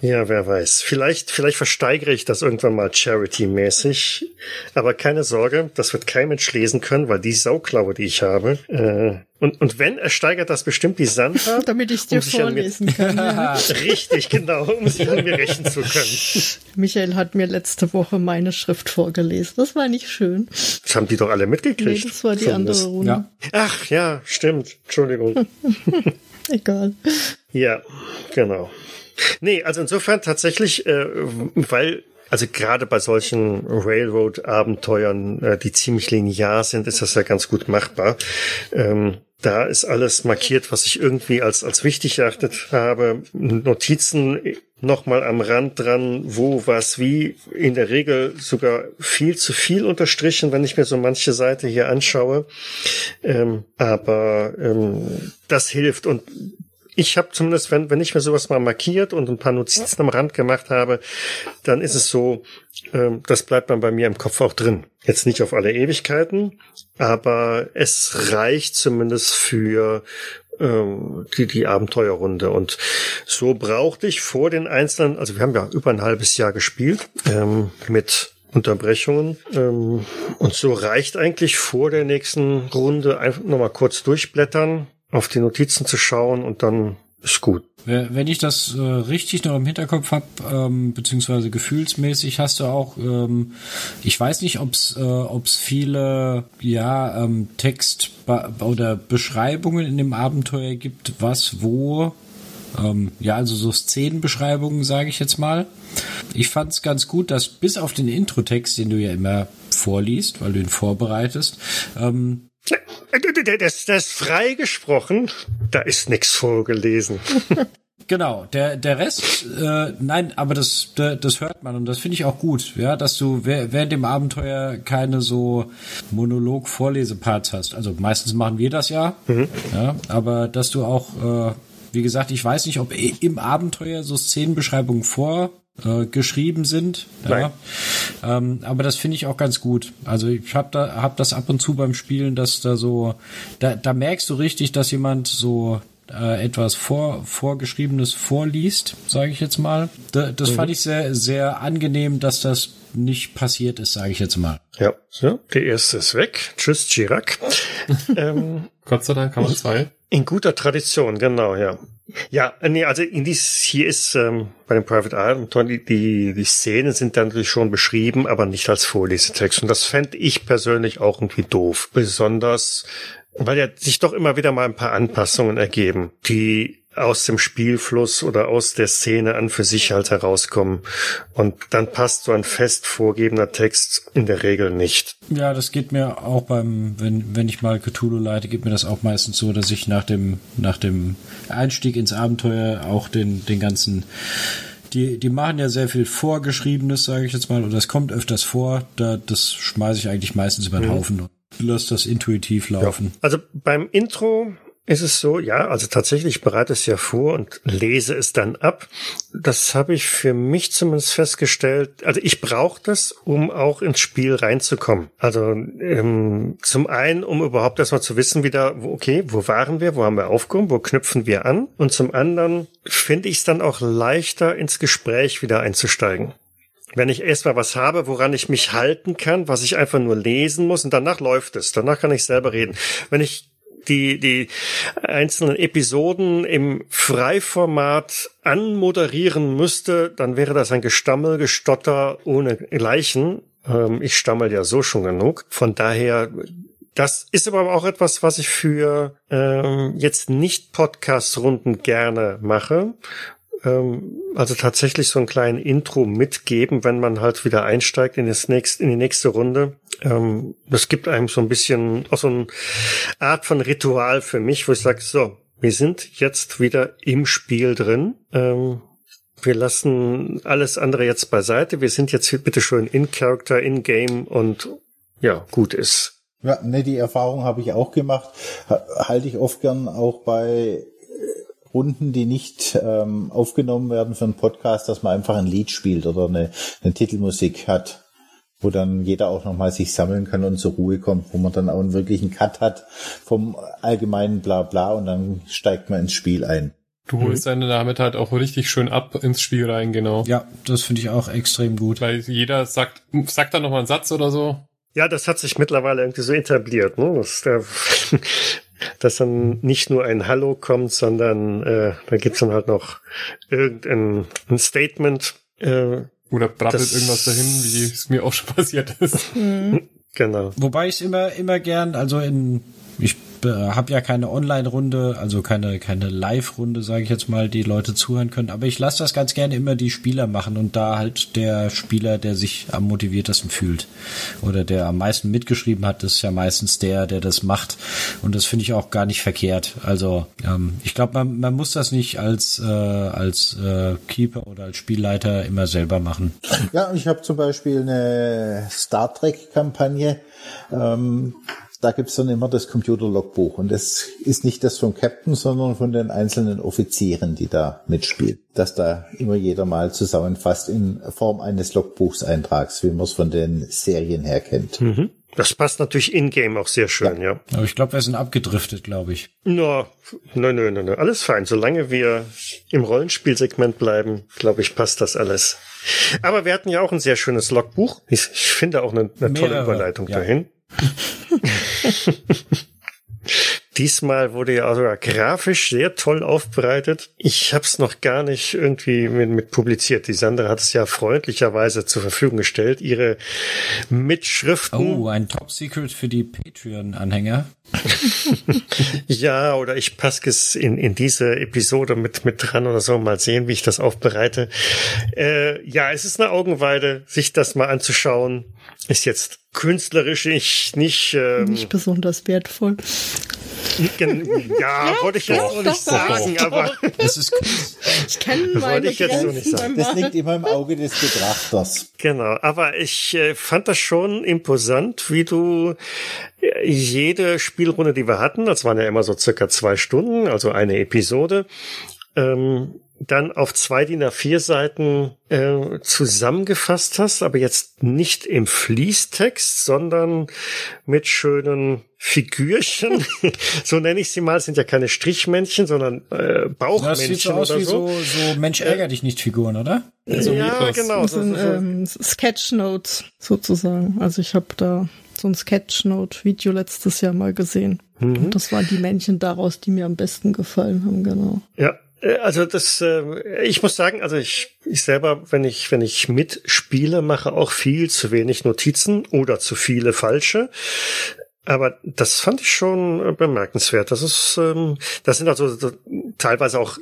Ja, wer weiß. Vielleicht, vielleicht versteigere ich das irgendwann mal charity-mäßig. Aber keine Sorge, das wird kein Mensch lesen können, weil die Sauklaue, die ich habe. Äh, und, und wenn, ersteigert das bestimmt die Sandra. Damit ich es dir um vorlesen kann. Ja. Richtig, genau, um sich an mir rächen zu können. Michael hat mir letzte Woche meine Schrift vorgelesen. Das war nicht schön. Das haben die doch alle mitgekriegt. Nee, das war die Zumindest. andere Runde. Ja. Ach ja, stimmt. Entschuldigung. Egal. Ja, genau. Nee, also insofern tatsächlich, äh, weil also gerade bei solchen Railroad-Abenteuern, äh, die ziemlich linear sind, ist das ja ganz gut machbar. Ähm, da ist alles markiert, was ich irgendwie als, als wichtig erachtet habe. Notizen nochmal am Rand dran, wo, was, wie. In der Regel sogar viel zu viel unterstrichen, wenn ich mir so manche Seite hier anschaue. Ähm, aber ähm, das hilft und ich habe zumindest, wenn, wenn ich mir sowas mal markiert und ein paar Notizen am Rand gemacht habe, dann ist es so, ähm, das bleibt dann bei mir im Kopf auch drin. Jetzt nicht auf alle Ewigkeiten, aber es reicht zumindest für ähm, die, die Abenteuerrunde. Und so brauchte ich vor den einzelnen, also wir haben ja über ein halbes Jahr gespielt, ähm, mit Unterbrechungen. Ähm, und so reicht eigentlich vor der nächsten Runde einfach nochmal kurz durchblättern, auf die Notizen zu schauen und dann ist gut. Wenn ich das äh, richtig noch im Hinterkopf habe, ähm, beziehungsweise gefühlsmäßig, hast du auch, ähm, ich weiß nicht, ob es äh, ob's viele ja ähm, Text oder Beschreibungen in dem Abenteuer gibt, was wo ähm, ja, also so Szenenbeschreibungen, sage ich jetzt mal. Ich fand es ganz gut, dass bis auf den Introtext, den du ja immer vorliest, weil du ihn vorbereitest, ähm, das, das frei gesprochen, da ist nichts vorgelesen. Genau, der der Rest, äh, nein, aber das das hört man und das finde ich auch gut, ja, dass du während dem Abenteuer keine so Monolog-Vorleseparts hast. Also meistens machen wir das ja, mhm. ja, aber dass du auch, äh, wie gesagt, ich weiß nicht, ob im Abenteuer so Szenenbeschreibungen vor äh, geschrieben sind. Ja. Ähm, aber das finde ich auch ganz gut. Also ich habe da hab das ab und zu beim Spielen, dass da so, da, da merkst du richtig, dass jemand so äh, etwas vor, vorgeschriebenes vorliest, sage ich jetzt mal. Da, das mhm. fand ich sehr sehr angenehm, dass das nicht passiert ist, sage ich jetzt mal. Ja, so, der erste ist weg. Tschüss, Chirac. ähm, Gott sei Dank haben wir zwei. In guter Tradition, genau, ja. Ja, nee, also in dies hier ist ähm, bei dem Private Eye die, die, die Szenen sind dann natürlich schon beschrieben, aber nicht als Vorlesetext. Und das fände ich persönlich auch irgendwie doof. Besonders, weil ja sich doch immer wieder mal ein paar Anpassungen ergeben, die aus dem Spielfluss oder aus der Szene an für sich halt herauskommen. Und dann passt so ein fest vorgegebener Text in der Regel nicht. Ja, das geht mir auch beim, wenn, wenn ich mal Cthulhu leite, geht mir das auch meistens so, dass ich nach dem, nach dem Einstieg ins Abenteuer auch den, den ganzen die, die machen ja sehr viel Vorgeschriebenes, sage ich jetzt mal, und das kommt öfters vor. Da, das schmeiße ich eigentlich meistens über den mhm. Haufen lasse das intuitiv laufen. Ja. Also beim Intro ist es so, ja, also tatsächlich ich bereite es ja vor und lese es dann ab. Das habe ich für mich zumindest festgestellt. Also ich brauche das, um auch ins Spiel reinzukommen. Also ähm, zum einen, um überhaupt erstmal zu wissen, wieder, okay, wo waren wir, wo haben wir aufgehoben, wo knüpfen wir an? Und zum anderen finde ich es dann auch leichter, ins Gespräch wieder einzusteigen wenn ich erstmal was habe, woran ich mich halten kann, was ich einfach nur lesen muss und danach läuft es. Danach kann ich selber reden. Wenn ich die, die einzelnen Episoden im Freiformat anmoderieren müsste, dann wäre das ein Gestammel, Gestotter ohne Leichen. Ähm, ich stammel ja so schon genug. Von daher, das ist aber auch etwas, was ich für ähm, jetzt nicht Podcast-Runden gerne mache ähm, also tatsächlich so ein kleinen Intro mitgeben, wenn man halt wieder einsteigt in, das nächste, in die nächste Runde. Ähm, das gibt einem so ein bisschen auch so eine Art von Ritual für mich, wo ich sage, so, wir sind jetzt wieder im Spiel drin. Ähm, Wir lassen alles andere jetzt beiseite. Wir sind jetzt bitte schön in Character, in Game und ja, gut ist. Ja, ne, die Erfahrung habe ich auch gemacht. Halte ich oft gern auch bei Runden, die nicht ähm, aufgenommen werden für einen Podcast, dass man einfach ein Lied spielt oder eine, eine Titelmusik hat, wo dann jeder auch nochmal sich sammeln kann und zur Ruhe kommt, wo man dann auch einen wirklichen Cut hat vom allgemeinen Blabla und dann steigt man ins Spiel ein. Du holst mhm. deine damit halt auch richtig schön ab ins Spiel rein, genau. Ja, das finde ich auch extrem gut. Weil jeder sagt, sagt dann nochmal einen Satz oder so. Ja, das hat sich mittlerweile irgendwie so etabliert, ne? Dass, der, dass dann nicht nur ein Hallo kommt, sondern äh, da gibt's dann halt noch irgendein ein Statement. Äh, oder brabbelt irgendwas dahin, wie es mir auch schon passiert ist. Mhm. Genau. Wobei ich immer immer gern, also in ich habe ja keine Online-Runde, also keine, keine Live-Runde, sage ich jetzt mal, die Leute zuhören können. Aber ich lasse das ganz gerne immer die Spieler machen und da halt der Spieler, der sich am motiviertesten fühlt oder der am meisten mitgeschrieben hat, ist ja meistens der, der das macht. Und das finde ich auch gar nicht verkehrt. Also ähm, ich glaube, man, man muss das nicht als, äh, als äh, Keeper oder als Spielleiter immer selber machen. Ja, ich habe zum Beispiel eine Star Trek-Kampagne. Ähm, da gibt's dann immer das Computerlogbuch und das ist nicht das vom Captain, sondern von den einzelnen Offizieren, die da mitspielen. Dass da immer jeder mal zusammenfasst in Form eines Logbuchseintrags, wie man es von den Serien her kennt. Mhm. Das passt natürlich in-game auch sehr schön, ja. ja. Aber ich glaube, wir sind abgedriftet, glaube ich. No, nein, nein, nein, alles fein. Solange wir im Rollenspielsegment bleiben, glaube ich, passt das alles. Aber wir hatten ja auch ein sehr schönes Logbuch. Ich, ich finde auch eine, eine tolle Überleitung ja. dahin. Diesmal wurde ja also grafisch sehr toll aufbereitet. Ich habe es noch gar nicht irgendwie mit, mit, publiziert. Die Sandra hat es ja freundlicherweise zur Verfügung gestellt, ihre Mitschriften. Oh, ein Top Secret für die Patreon-Anhänger. ja, oder ich passe es in, in diese Episode mit, mit dran oder so. Mal sehen, wie ich das aufbereite. Äh, ja, es ist eine Augenweide, sich das mal anzuschauen. Ist jetzt künstlerisch nicht, nicht, ähm, nicht besonders wertvoll. Ja, wollte ich jetzt auch nicht sagen, aber das ist ich kenne meine ich jetzt so nicht sagen. Das liegt immer im Auge des Betrachters. Genau, aber ich äh, fand das schon imposant, wie du äh, jede Spielrunde, die wir hatten, das waren ja immer so circa zwei Stunden, also eine Episode, ähm, dann auf zwei DIN A4 Seiten äh, zusammengefasst hast, aber jetzt nicht im Fließtext, sondern mit schönen Figürchen, so nenne ich sie mal, sind ja keine Strichmännchen, sondern äh, Bauchmännchen das sieht so aus wie so. so, so Mensch ärger dich nicht Figuren, oder? Also ja, genau. Das sind ähm, Sketchnotes sozusagen. Also ich habe da so ein Sketchnote-Video letztes Jahr mal gesehen. Mhm. Und das waren die Männchen daraus, die mir am besten gefallen haben, genau. Ja, äh, also das, äh, ich muss sagen, also ich, ich selber, wenn ich, wenn ich mitspiele, mache auch viel zu wenig Notizen oder zu viele falsche. Aber das fand ich schon bemerkenswert. Das ist, ähm, das sind also so, teilweise auch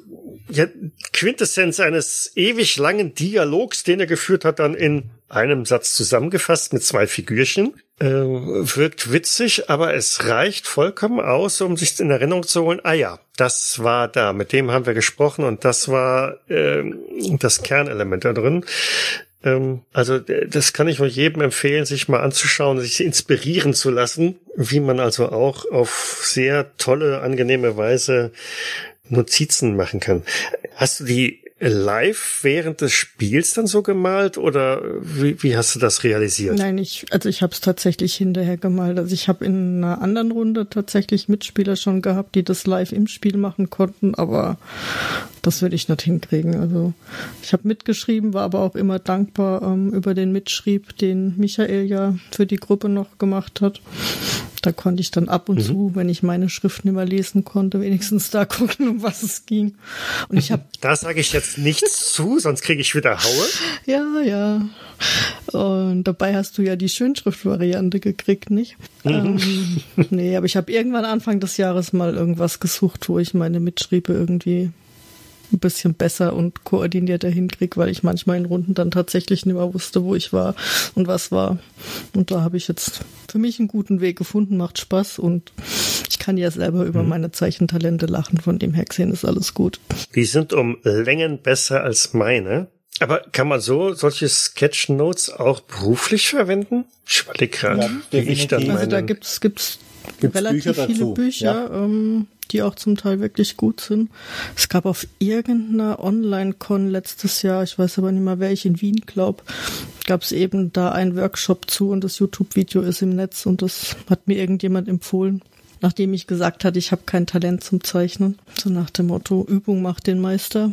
ja, Quintessenz eines ewig langen Dialogs, den er geführt hat, dann in einem Satz zusammengefasst mit zwei Figürchen. Äh, wirkt witzig, aber es reicht vollkommen aus, um sich in Erinnerung zu holen. Ah ja, das war da, mit dem haben wir gesprochen und das war äh, das Kernelement da drin. Ähm, also das kann ich nur jedem empfehlen, sich mal anzuschauen, sich inspirieren zu lassen, wie man also auch auf sehr tolle, angenehme Weise Notizen machen kann. Hast du die live während des Spiels dann so gemalt oder wie, wie hast du das realisiert? Nein, ich also ich habe es tatsächlich hinterher gemalt. Also ich habe in einer anderen Runde tatsächlich Mitspieler schon gehabt, die das live im Spiel machen konnten, aber das würde ich nicht hinkriegen. Also ich habe mitgeschrieben, war aber auch immer dankbar ähm, über den Mitschrieb, den Michael ja für die Gruppe noch gemacht hat. Da konnte ich dann ab und mhm. zu, wenn ich meine Schrift nicht mehr lesen konnte, wenigstens da gucken, um was es ging. Und ich habe. Da sage ich jetzt nichts zu, sonst kriege ich wieder Haue. Ja, ja. Und dabei hast du ja die Schönschriftvariante gekriegt, nicht? Mhm. Ähm, nee, aber ich habe irgendwann Anfang des Jahres mal irgendwas gesucht, wo ich meine Mitschriebe irgendwie ein bisschen besser und koordinierter hinkriege, weil ich manchmal in Runden dann tatsächlich nicht mehr wusste, wo ich war und was war. Und da habe ich jetzt für mich einen guten Weg gefunden, macht Spaß und ich kann ja selber über mhm. meine Zeichentalente lachen, von dem her gesehen ist alles gut. Die sind um Längen besser als meine. Aber kann man so solche Sketchnotes auch beruflich verwenden? Ich überlege gerade, ja, wie ich dann Also da gibt's gibt's, gibt's relativ Bücher viele dazu. Bücher. Ja. Ähm, die auch zum Teil wirklich gut sind. Es gab auf irgendeiner Online-Con letztes Jahr, ich weiß aber nicht mehr, wer ich in Wien glaube, gab es eben da einen Workshop zu und das YouTube-Video ist im Netz und das hat mir irgendjemand empfohlen, nachdem ich gesagt hatte, ich habe kein Talent zum Zeichnen. So nach dem Motto, Übung macht den Meister.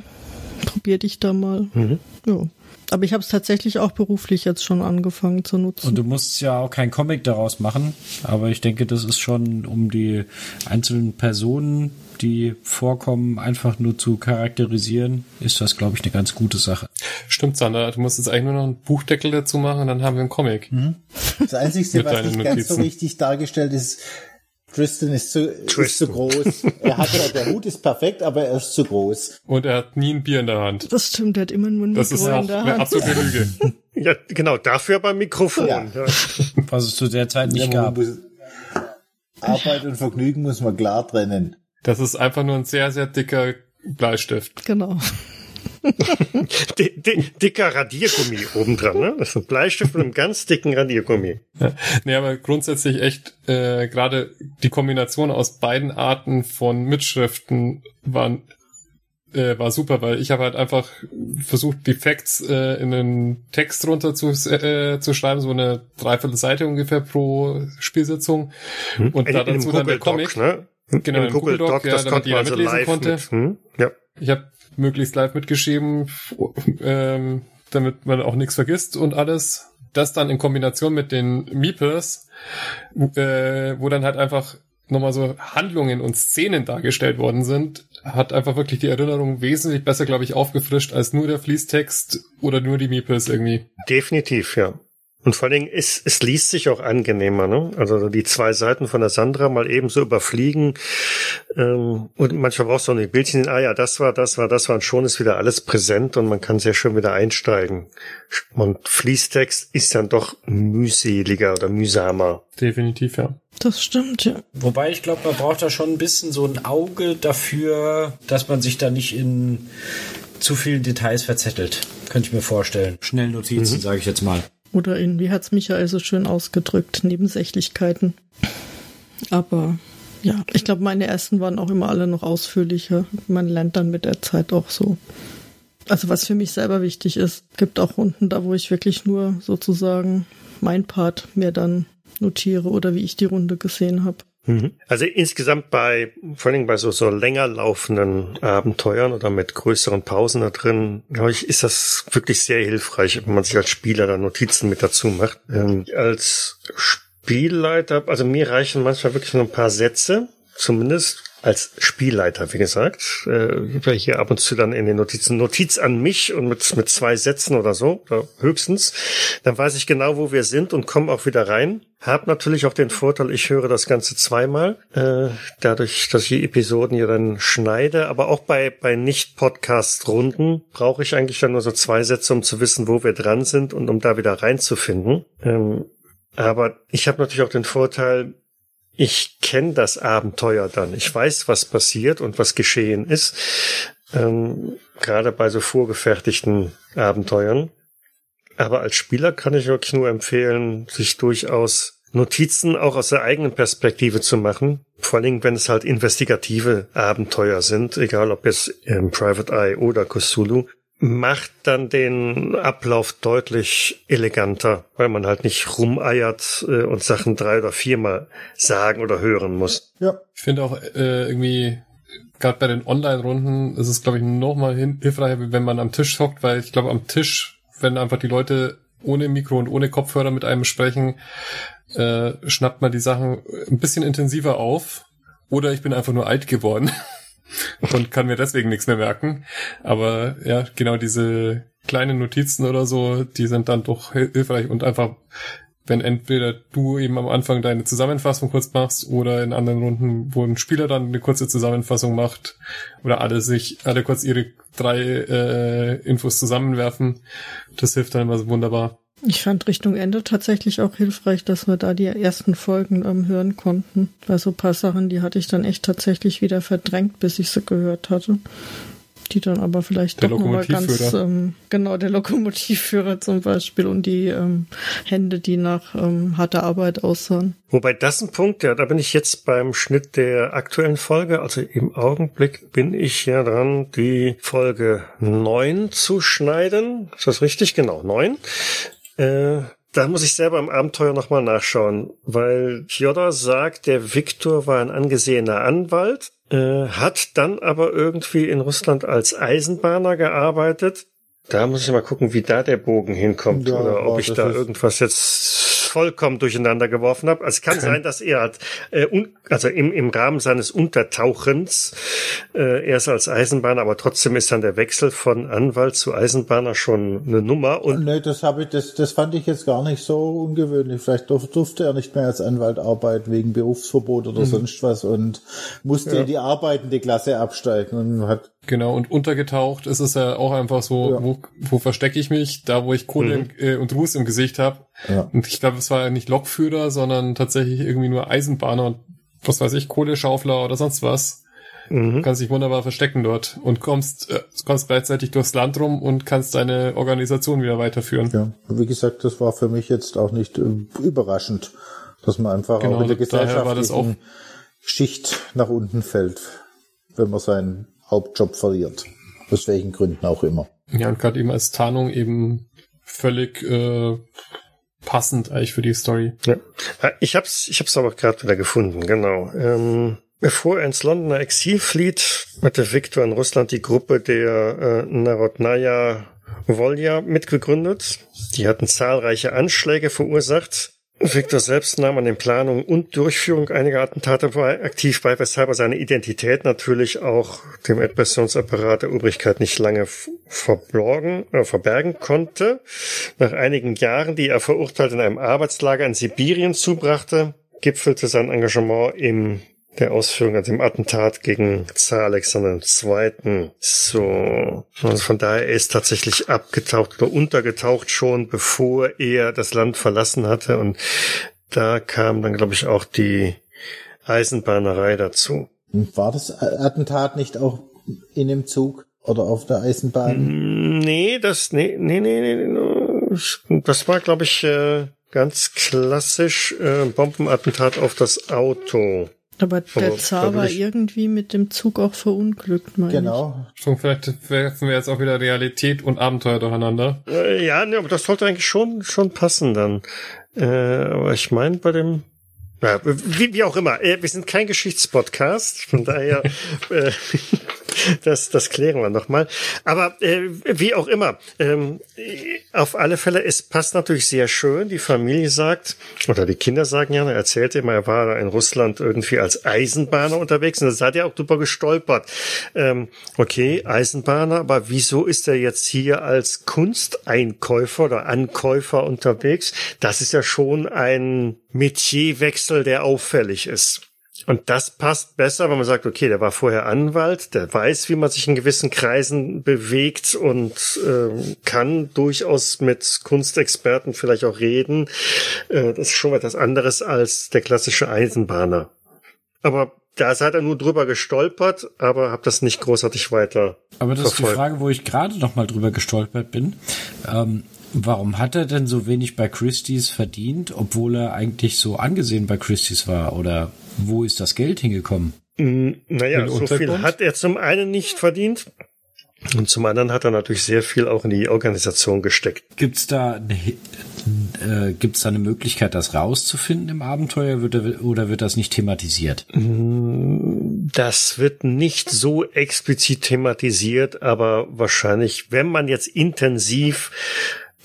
Probier dich da mal. Mhm. Ja. Aber ich habe es tatsächlich auch beruflich jetzt schon angefangen zu nutzen. Und du musst ja auch kein Comic daraus machen, aber ich denke, das ist schon, um die einzelnen Personen, die vorkommen, einfach nur zu charakterisieren, ist das, glaube ich, eine ganz gute Sache. Stimmt, Sander, du musst jetzt eigentlich nur noch einen Buchdeckel dazu machen, dann haben wir einen Comic. Mhm. Das Einzige, was nicht ganz so richtig dargestellt ist, Tristan ist zu, Tristan. ist zu groß. Er hat ja, der Hut ist perfekt, aber er ist zu groß. Und er hat nie ein Bier in der Hand. Das stimmt, er hat immer nur ein Das ist auch in der eine Hand. absolute Lüge. ja, genau, dafür beim Mikrofon. Ja. Was es zu der Zeit nicht ja, gab. Muss, Arbeit und Vergnügen muss man klar trennen. Das ist einfach nur ein sehr, sehr dicker Bleistift. Genau. Dicker Radiergummi obendran, ne? Das ist ein Bleistift mit einem ganz dicken Radiergummi. Ja. Nee, aber grundsätzlich echt, äh, gerade die Kombination aus beiden Arten von Mitschriften waren äh, war super, weil ich habe halt einfach versucht, die Facts äh, in einen Text runter zu, äh, zu schreiben, so eine dreiviertel Seite ungefähr pro Spielsitzung. Hm. Und in, da dazu dann der Comic. Ne? Genau, im Google Doc, Doc ja, damit jeder mitlesen also konnte. Mit, hm? Ja. Ich habe möglichst live mitgeschrieben, ähm, damit man auch nichts vergisst und alles. Das dann in Kombination mit den Meepers, äh, wo dann halt einfach nochmal so Handlungen und Szenen dargestellt worden sind, hat einfach wirklich die Erinnerung wesentlich besser, glaube ich, aufgefrischt als nur der Fließtext oder nur die Meepers irgendwie. Definitiv, ja. Und vor allen Dingen, es, es liest sich auch angenehmer, ne? Also die zwei Seiten von der Sandra mal eben so überfliegen. Ähm, und manchmal brauchst du auch ein Bildchen, ah ja, das war, das war, das war, und schon ist wieder alles präsent und man kann sehr schön wieder einsteigen. Und Fließtext ist dann doch mühseliger oder mühsamer. Definitiv, ja. Das stimmt, ja. Wobei ich glaube, man braucht da schon ein bisschen so ein Auge dafür, dass man sich da nicht in zu vielen Details verzettelt. Könnte ich mir vorstellen. Schnell Notizen, mhm. sage ich jetzt mal. Oder in, wie hat's Michael so schön ausgedrückt, Nebensächlichkeiten. Aber ja, ich glaube, meine ersten waren auch immer alle noch ausführlicher. Man lernt dann mit der Zeit auch so. Also was für mich selber wichtig ist, gibt auch Runden da, wo ich wirklich nur sozusagen mein Part mir dann notiere oder wie ich die Runde gesehen habe. Mhm. Also insgesamt bei, vor allem bei so, so länger laufenden Abenteuern oder mit größeren Pausen da drin, glaube ich, ist das wirklich sehr hilfreich, wenn man sich als Spieler da Notizen mit dazu macht. Ähm, als Spielleiter, also mir reichen manchmal wirklich nur ein paar Sätze, zumindest als Spielleiter, wie gesagt. Äh, hier ab und zu dann in den Notizen Notiz an mich und mit, mit zwei Sätzen oder so, oder höchstens. Dann weiß ich genau, wo wir sind und komme auch wieder rein. Hab natürlich auch den Vorteil, ich höre das Ganze zweimal, äh, dadurch, dass ich die Episoden ja dann schneide. Aber auch bei, bei Nicht-Podcast-Runden brauche ich eigentlich dann nur so zwei Sätze, um zu wissen, wo wir dran sind und um da wieder reinzufinden. Ähm, aber ich habe natürlich auch den Vorteil, ich kenne das Abenteuer dann. Ich weiß, was passiert und was geschehen ist. Ähm, gerade bei so vorgefertigten Abenteuern. Aber als Spieler kann ich wirklich nur empfehlen, sich durchaus Notizen auch aus der eigenen Perspektive zu machen. Vor allem, wenn es halt investigative Abenteuer sind, egal ob jetzt ähm, Private Eye oder Cthulhu macht dann den Ablauf deutlich eleganter, weil man halt nicht rumeiert äh, und Sachen drei oder viermal sagen oder hören muss. Ja. Ich finde auch äh, irgendwie, gerade bei den Online-Runden ist es, glaube ich, nochmal hilfreicher, wenn man am Tisch hockt, weil ich glaube, am Tisch, wenn einfach die Leute ohne Mikro und ohne Kopfhörer mit einem sprechen, äh, schnappt man die Sachen ein bisschen intensiver auf. Oder ich bin einfach nur alt geworden. und kann mir deswegen nichts mehr merken. Aber ja, genau diese kleinen Notizen oder so, die sind dann doch hilfreich und einfach wenn entweder du eben am Anfang deine Zusammenfassung kurz machst oder in anderen Runden, wo ein Spieler dann eine kurze Zusammenfassung macht oder alle sich, alle kurz ihre drei äh, Infos zusammenwerfen. Das hilft dann immer so wunderbar. Ich fand Richtung Ende tatsächlich auch hilfreich, dass wir da die ersten Folgen ähm, hören konnten. Weil so ein paar Sachen, die hatte ich dann echt tatsächlich wieder verdrängt, bis ich sie gehört hatte die dann aber vielleicht der doch nochmal ganz, ähm, genau, der Lokomotivführer zum Beispiel und die ähm, Hände, die nach ähm, harter Arbeit aussahen. Wobei das ein Punkt, ja, da bin ich jetzt beim Schnitt der aktuellen Folge, also im Augenblick bin ich ja dran, die Folge neun zu schneiden. Ist das richtig? Genau, neun. Äh, da muss ich selber im Abenteuer nochmal nachschauen, weil Fjodor sagt, der Viktor war ein angesehener Anwalt, äh, hat dann aber irgendwie in Russland als Eisenbahner gearbeitet. Da muss ich mal gucken, wie da der Bogen hinkommt ja, oder ob ich da irgendwas jetzt vollkommen durcheinander geworfen habe. Also es kann sein, dass er hat, äh, un, also im, im Rahmen seines Untertauchens äh, erst als Eisenbahner, aber trotzdem ist dann der Wechsel von Anwalt zu Eisenbahner schon eine Nummer. Und nee, das habe ich, das, das fand ich jetzt gar nicht so ungewöhnlich. Vielleicht durf, durfte er nicht mehr als Anwalt arbeiten wegen Berufsverbot oder mhm. sonst was und musste ja. in die arbeitende Klasse absteigen und hat Genau, und untergetaucht ist es ja auch einfach so, ja. wo, wo verstecke ich mich? Da, wo ich Kohle mhm. äh, und Ruß im Gesicht habe. Ja. Und ich glaube, es war ja nicht Lokführer, sondern tatsächlich irgendwie nur Eisenbahner und was weiß ich, Kohleschaufler oder sonst was. Mhm. Du kannst dich wunderbar verstecken dort und kommst, äh, kommst gleichzeitig durchs Land rum und kannst deine Organisation wieder weiterführen. Ja, wie gesagt, das war für mich jetzt auch nicht äh, überraschend, dass man einfach genau, auch in der gesellschaftlichen Schicht nach unten fällt, wenn man seinen Hauptjob verliert. Aus welchen Gründen auch immer. Ja, und gerade eben als Tarnung eben völlig äh, passend eigentlich für die Story. Ja. Ah, ich hab's, ich hab's aber gerade wieder gefunden, genau. Ähm, bevor er ins Londoner Exil flieht, hatte Viktor in Russland die Gruppe der äh, Narodnaya Volja mitgegründet. Die hatten zahlreiche Anschläge verursacht Victor selbst nahm an den Planungen und Durchführung einiger Attentate aktiv bei, weshalb er seine Identität natürlich auch dem Adversionsapparat der Obrigkeit nicht lange verborgen, äh, verbergen konnte. Nach einigen Jahren, die er verurteilt in einem Arbeitslager in Sibirien zubrachte, gipfelte sein Engagement im der Ausführung, also dem Attentat gegen Zar Alexander II. So, also von daher er ist tatsächlich abgetaucht oder untergetaucht schon, bevor er das Land verlassen hatte und da kam dann, glaube ich, auch die Eisenbahnerei dazu. War das Attentat nicht auch in dem Zug oder auf der Eisenbahn? Nee, das, nee, nee, nee, nee, das war, glaube ich, äh, ganz klassisch äh, Bombenattentat auf das Auto. Aber der Zar war irgendwie mit dem Zug auch verunglückt, meine Genau. Ich. So, vielleicht werfen wir jetzt auch wieder Realität und Abenteuer durcheinander. Äh, ja, ne, aber das sollte eigentlich schon, schon passen dann. Äh, aber ich meine, bei dem ja, wie, wie auch immer. Äh, wir sind kein Geschichtspodcast, von daher äh, das, das klären wir nochmal. Aber äh, wie auch immer, ähm, auf alle Fälle, es passt natürlich sehr schön. Die Familie sagt, oder die Kinder sagen ja, er erzählte immer, er war in Russland irgendwie als Eisenbahner unterwegs und da seid ihr auch drüber gestolpert. Ähm, okay, Eisenbahner, aber wieso ist er jetzt hier als Kunsteinkäufer oder Ankäufer unterwegs? Das ist ja schon ein Metierwechsel, der auffällig ist. Und das passt besser, wenn man sagt, okay, der war vorher Anwalt, der weiß, wie man sich in gewissen Kreisen bewegt und äh, kann durchaus mit Kunstexperten vielleicht auch reden. Äh, das ist schon etwas anderes als der klassische Eisenbahner. Aber da seid er nur drüber gestolpert, aber habe das nicht großartig weiter. Aber das verfolgt. ist die Frage, wo ich gerade noch mal drüber gestolpert bin. Ähm, Warum hat er denn so wenig bei Christie's verdient, obwohl er eigentlich so angesehen bei Christie's war? Oder wo ist das Geld hingekommen? Mm, naja, so viel hat er zum einen nicht verdient. Und zum anderen hat er natürlich sehr viel auch in die Organisation gesteckt. Gibt's da eine, äh, gibt's da eine Möglichkeit, das rauszufinden im Abenteuer wird er, oder wird das nicht thematisiert? Mm, das wird nicht so explizit thematisiert, aber wahrscheinlich, wenn man jetzt intensiv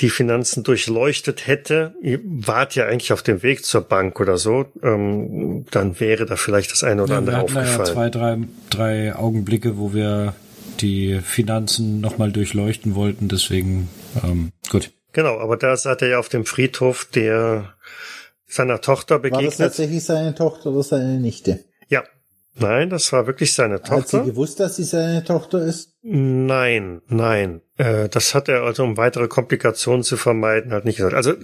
die Finanzen durchleuchtet hätte, ihr wart ja eigentlich auf dem Weg zur Bank oder so, ähm, dann wäre da vielleicht das eine oder ja, andere wir aufgefallen. Ja zwei, drei, drei Augenblicke, wo wir die Finanzen nochmal durchleuchten wollten, deswegen ähm, gut. Genau, aber da seid ihr ja auf dem Friedhof der seiner Tochter War begegnet. das tatsächlich seine Tochter oder seine Nichte? ja. Nein, das war wirklich seine Hat sie Tochter. gewusst, dass sie seine Tochter ist? Nein, nein. Äh, das hat er also, um weitere Komplikationen zu vermeiden, halt nicht gesagt. Also,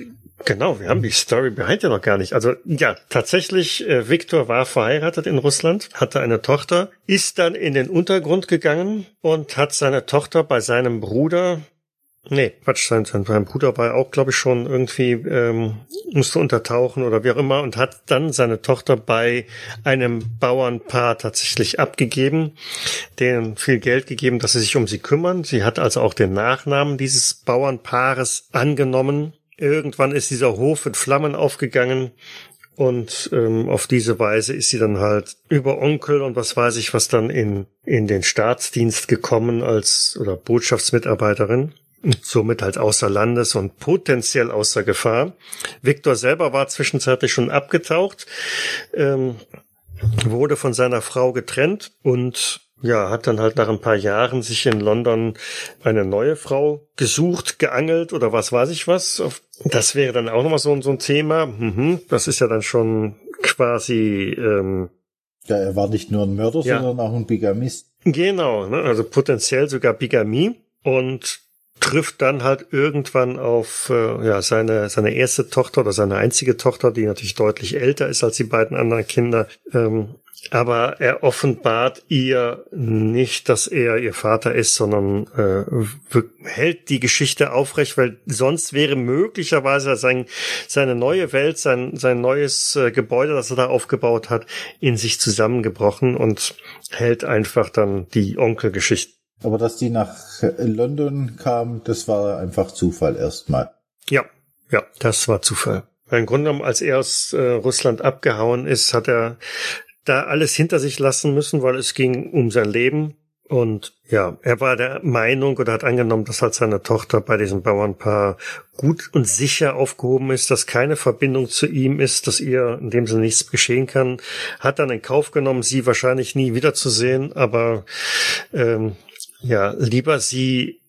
genau, wir haben die Story behind ja noch gar nicht. Also, ja, tatsächlich, äh, Viktor war verheiratet in Russland, hatte eine Tochter, ist dann in den Untergrund gegangen und hat seine Tochter bei seinem Bruder Nee, Quatsch, sein, sein, sein Bruder war auch, glaube ich, schon irgendwie, ähm, musste untertauchen oder wie auch immer und hat dann seine Tochter bei einem Bauernpaar tatsächlich abgegeben, denen viel Geld gegeben, dass sie sich um sie kümmern. Sie hat also auch den Nachnamen dieses Bauernpaares angenommen. Irgendwann ist dieser Hof in Flammen aufgegangen und ähm, auf diese Weise ist sie dann halt über Onkel und was weiß ich was dann in in den Staatsdienst gekommen als oder Botschaftsmitarbeiterin und somit halt außer Landes und potenziell außer Gefahr. Viktor selber war zwischenzeitlich schon abgetaucht, ähm, wurde von seiner Frau getrennt und ja, hat dann halt nach ein paar Jahren sich in London eine neue Frau gesucht, geangelt oder was weiß ich was. Das wäre dann auch nochmal so, so ein Thema. Mhm, das ist ja dann schon quasi ähm, Ja, er war nicht nur ein Mörder, Ja. sondern auch ein Bigamist. Genau, ne? also potenziell sogar Bigamie und trifft dann halt irgendwann auf äh, ja seine seine erste Tochter oder seine einzige Tochter, die natürlich deutlich älter ist als die beiden anderen Kinder. Ähm, aber er offenbart ihr nicht, dass er ihr Vater ist, sondern äh, hält die Geschichte aufrecht, weil sonst wäre möglicherweise sein, seine neue Welt, sein, sein neues äh, Gebäude, das er da aufgebaut hat, in sich zusammengebrochen und hält einfach dann die Onkelgeschichte. Aber dass die nach London kam, das war einfach Zufall erstmal. Ja, ja, das war Zufall. Weil im Grunde genommen, als er aus äh, Russland abgehauen ist, hat er da alles hinter sich lassen müssen, weil es ging um sein Leben. Und ja, er war der Meinung oder hat angenommen, dass halt seine Tochter bei diesem Bauernpaar gut und sicher aufgehoben ist, dass keine Verbindung zu ihm ist, dass ihr in dem Sinne nichts geschehen kann. Hat dann in Kauf genommen, sie wahrscheinlich nie wiederzusehen, aber ähm, ja, lieber sie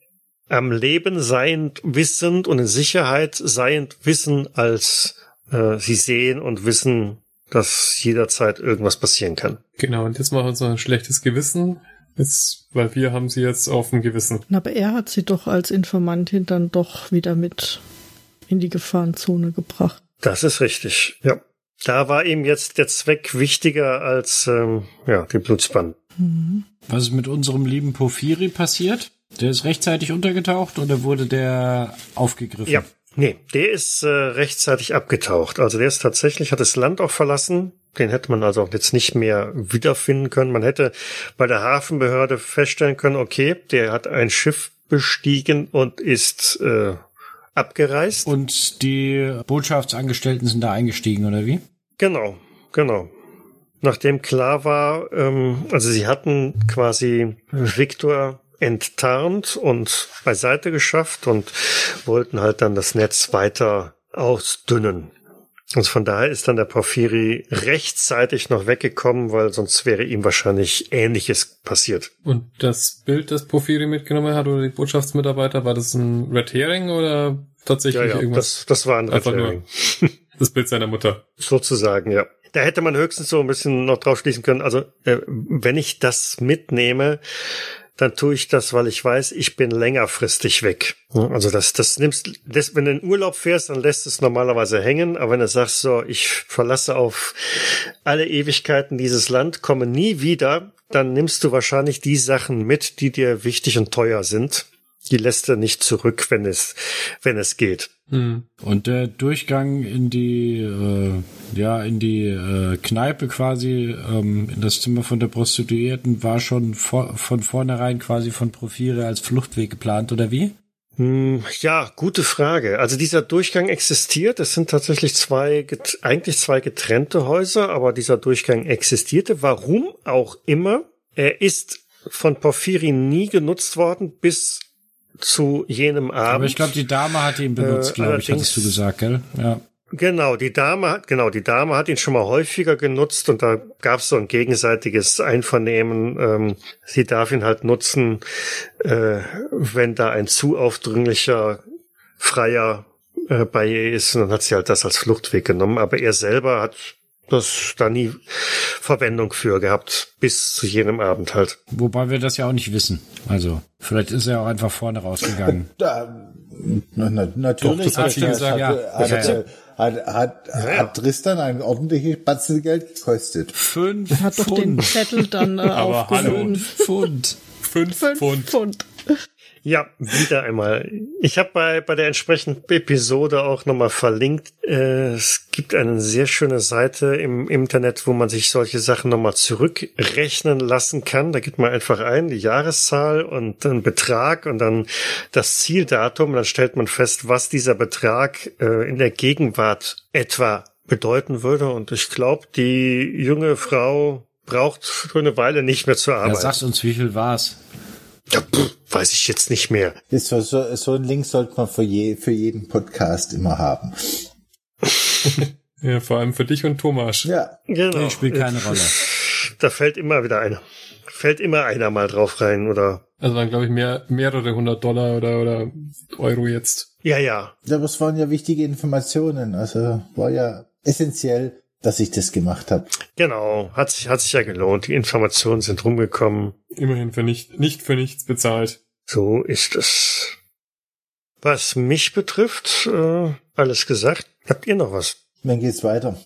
am Leben seiend wissend und in Sicherheit seiend wissen, als äh, sie sehen und wissen, dass jederzeit irgendwas passieren kann. Genau, und jetzt machen wir uns noch ein schlechtes Gewissen. Jetzt, weil wir haben sie jetzt auf dem Gewissen. Aber er hat sie doch als Informantin dann doch wieder mit in die Gefahrenzone gebracht. Das ist richtig, ja. Da war ihm jetzt der Zweck wichtiger als ähm, ja, die Blutsbahn. Was ist mit unserem lieben Porphyri passiert? Der ist rechtzeitig untergetaucht oder wurde der aufgegriffen? Ja, nee, der ist äh, rechtzeitig abgetaucht. Also der ist tatsächlich, hat das Land auch verlassen. Den hätte man also auch jetzt nicht mehr wiederfinden können. Man hätte bei der Hafenbehörde feststellen können, okay, der hat ein Schiff bestiegen und ist äh, abgereist. Und die Botschaftsangestellten sind da eingestiegen, oder wie? Genau, genau. Nachdem klar war, ähm, also sie hatten quasi Viktor enttarnt und beiseite geschafft und wollten halt dann das Netz weiter ausdünnen. Und von daher ist dann der Porphyri rechtzeitig noch weggekommen, weil sonst wäre ihm wahrscheinlich Ähnliches passiert. Und das Bild, das Porphyri mitgenommen hat, oder die Botschaftsmitarbeiter, war das ein Red Herring oder tatsächlich Ja, ja, irgendwas? das, das war ein Red. Herring. Das Bild seiner Mutter. Sozusagen, ja. Da hätte man höchstens so ein bisschen noch drauf schließen können. Also, äh, wenn ich das mitnehme, dann tue ich das, weil ich weiß, ich bin längerfristig weg. Also das, das nimmst, das, wenn du in Urlaub fährst, dann lässt es normalerweise hängen. Aber wenn du sagst, so, ich verlasse auf alle Ewigkeiten dieses Land, komme nie wieder, dann nimmst du wahrscheinlich die Sachen mit, die dir wichtig und teuer sind. Die lässt du nicht zurück, wenn es, wenn es geht. Hm. Und der Durchgang in die, äh, ja, in die äh, Kneipe quasi, ähm, in das Zimmer von der Prostituierten, war schon vor, von vornherein quasi von Profire als Fluchtweg geplant, oder wie? Hm, Ja, gute Frage. Also dieser Durchgang existiert. Es sind tatsächlich zwei, eigentlich zwei getrennte Häuser, aber dieser Durchgang existierte. Warum auch immer. Er ist von Porphyri nie genutzt worden bis zu jenem Abend. Aber ich glaube, die Dame hatte ihn benutzt, Äh, glaube ich, hattest du gesagt, gell? Ja. Genau, die Dame hat, genau, die Dame hat ihn schon mal häufiger genutzt und da gab es so ein gegenseitiges Einvernehmen. Ähm, sie darf ihn halt nutzen, äh, wenn da ein zu aufdringlicher freier äh, bei ihr ist und dann hat sie halt das als Fluchtweg genommen. Aber er selber hat das da nie Verwendung für gehabt, bis zu jenem Abend halt. Wobei wir das ja auch nicht wissen. Also, vielleicht ist er auch einfach vorne rausgegangen. Da, na, na, natürlich. Doch, das hat gesagt, ja. Hat, ja. hat, hat, ja. hat Tristan ein ordentliches Batzen Geld gekostet. Fünf Hat doch den Pfund. Zettel dann äh, Aber hallo. aufgehoben. Pfund. Fünf, Fünf Pfund. Pfund. Ja, wieder einmal. Ich habe bei, bei der entsprechenden Episode auch nochmal verlinkt. Äh, es gibt eine sehr schöne Seite im Internet, wo man sich solche Sachen nochmal zurückrechnen lassen kann. Da gibt man einfach ein, die Jahreszahl und den Betrag und dann das Zieldatum. Und dann stellt man fest, was dieser Betrag äh, in der Gegenwart etwa bedeuten würde. Und ich glaube, die junge Frau braucht für eine Weile nicht mehr zur Ja, Arbeit. sagst uns, wie viel war's? Ja, pff, weiß ich jetzt nicht mehr. Das so, so, so ein Link sollte man für, je, für jeden Podcast immer haben. Ja, vor allem für dich und Thomas. Ja, Genau. Nee, spielt keine Rolle. Da fällt immer wieder einer. Fällt immer einer mal drauf rein, oder? Also waren, glaube ich, mehr, mehrere hundert Dollar oder, oder Euro jetzt. Ja, ja. aber es waren ja wichtige Informationen. Also war ja essentiell, dass ich das gemacht habe. Genau. Hat sich, hat sich ja gelohnt. Die Informationen sind rumgekommen. Immerhin für nicht, nicht für nichts bezahlt. So ist es. Was mich betrifft, äh, alles gesagt. Habt ihr noch was? Dann geht's weiter.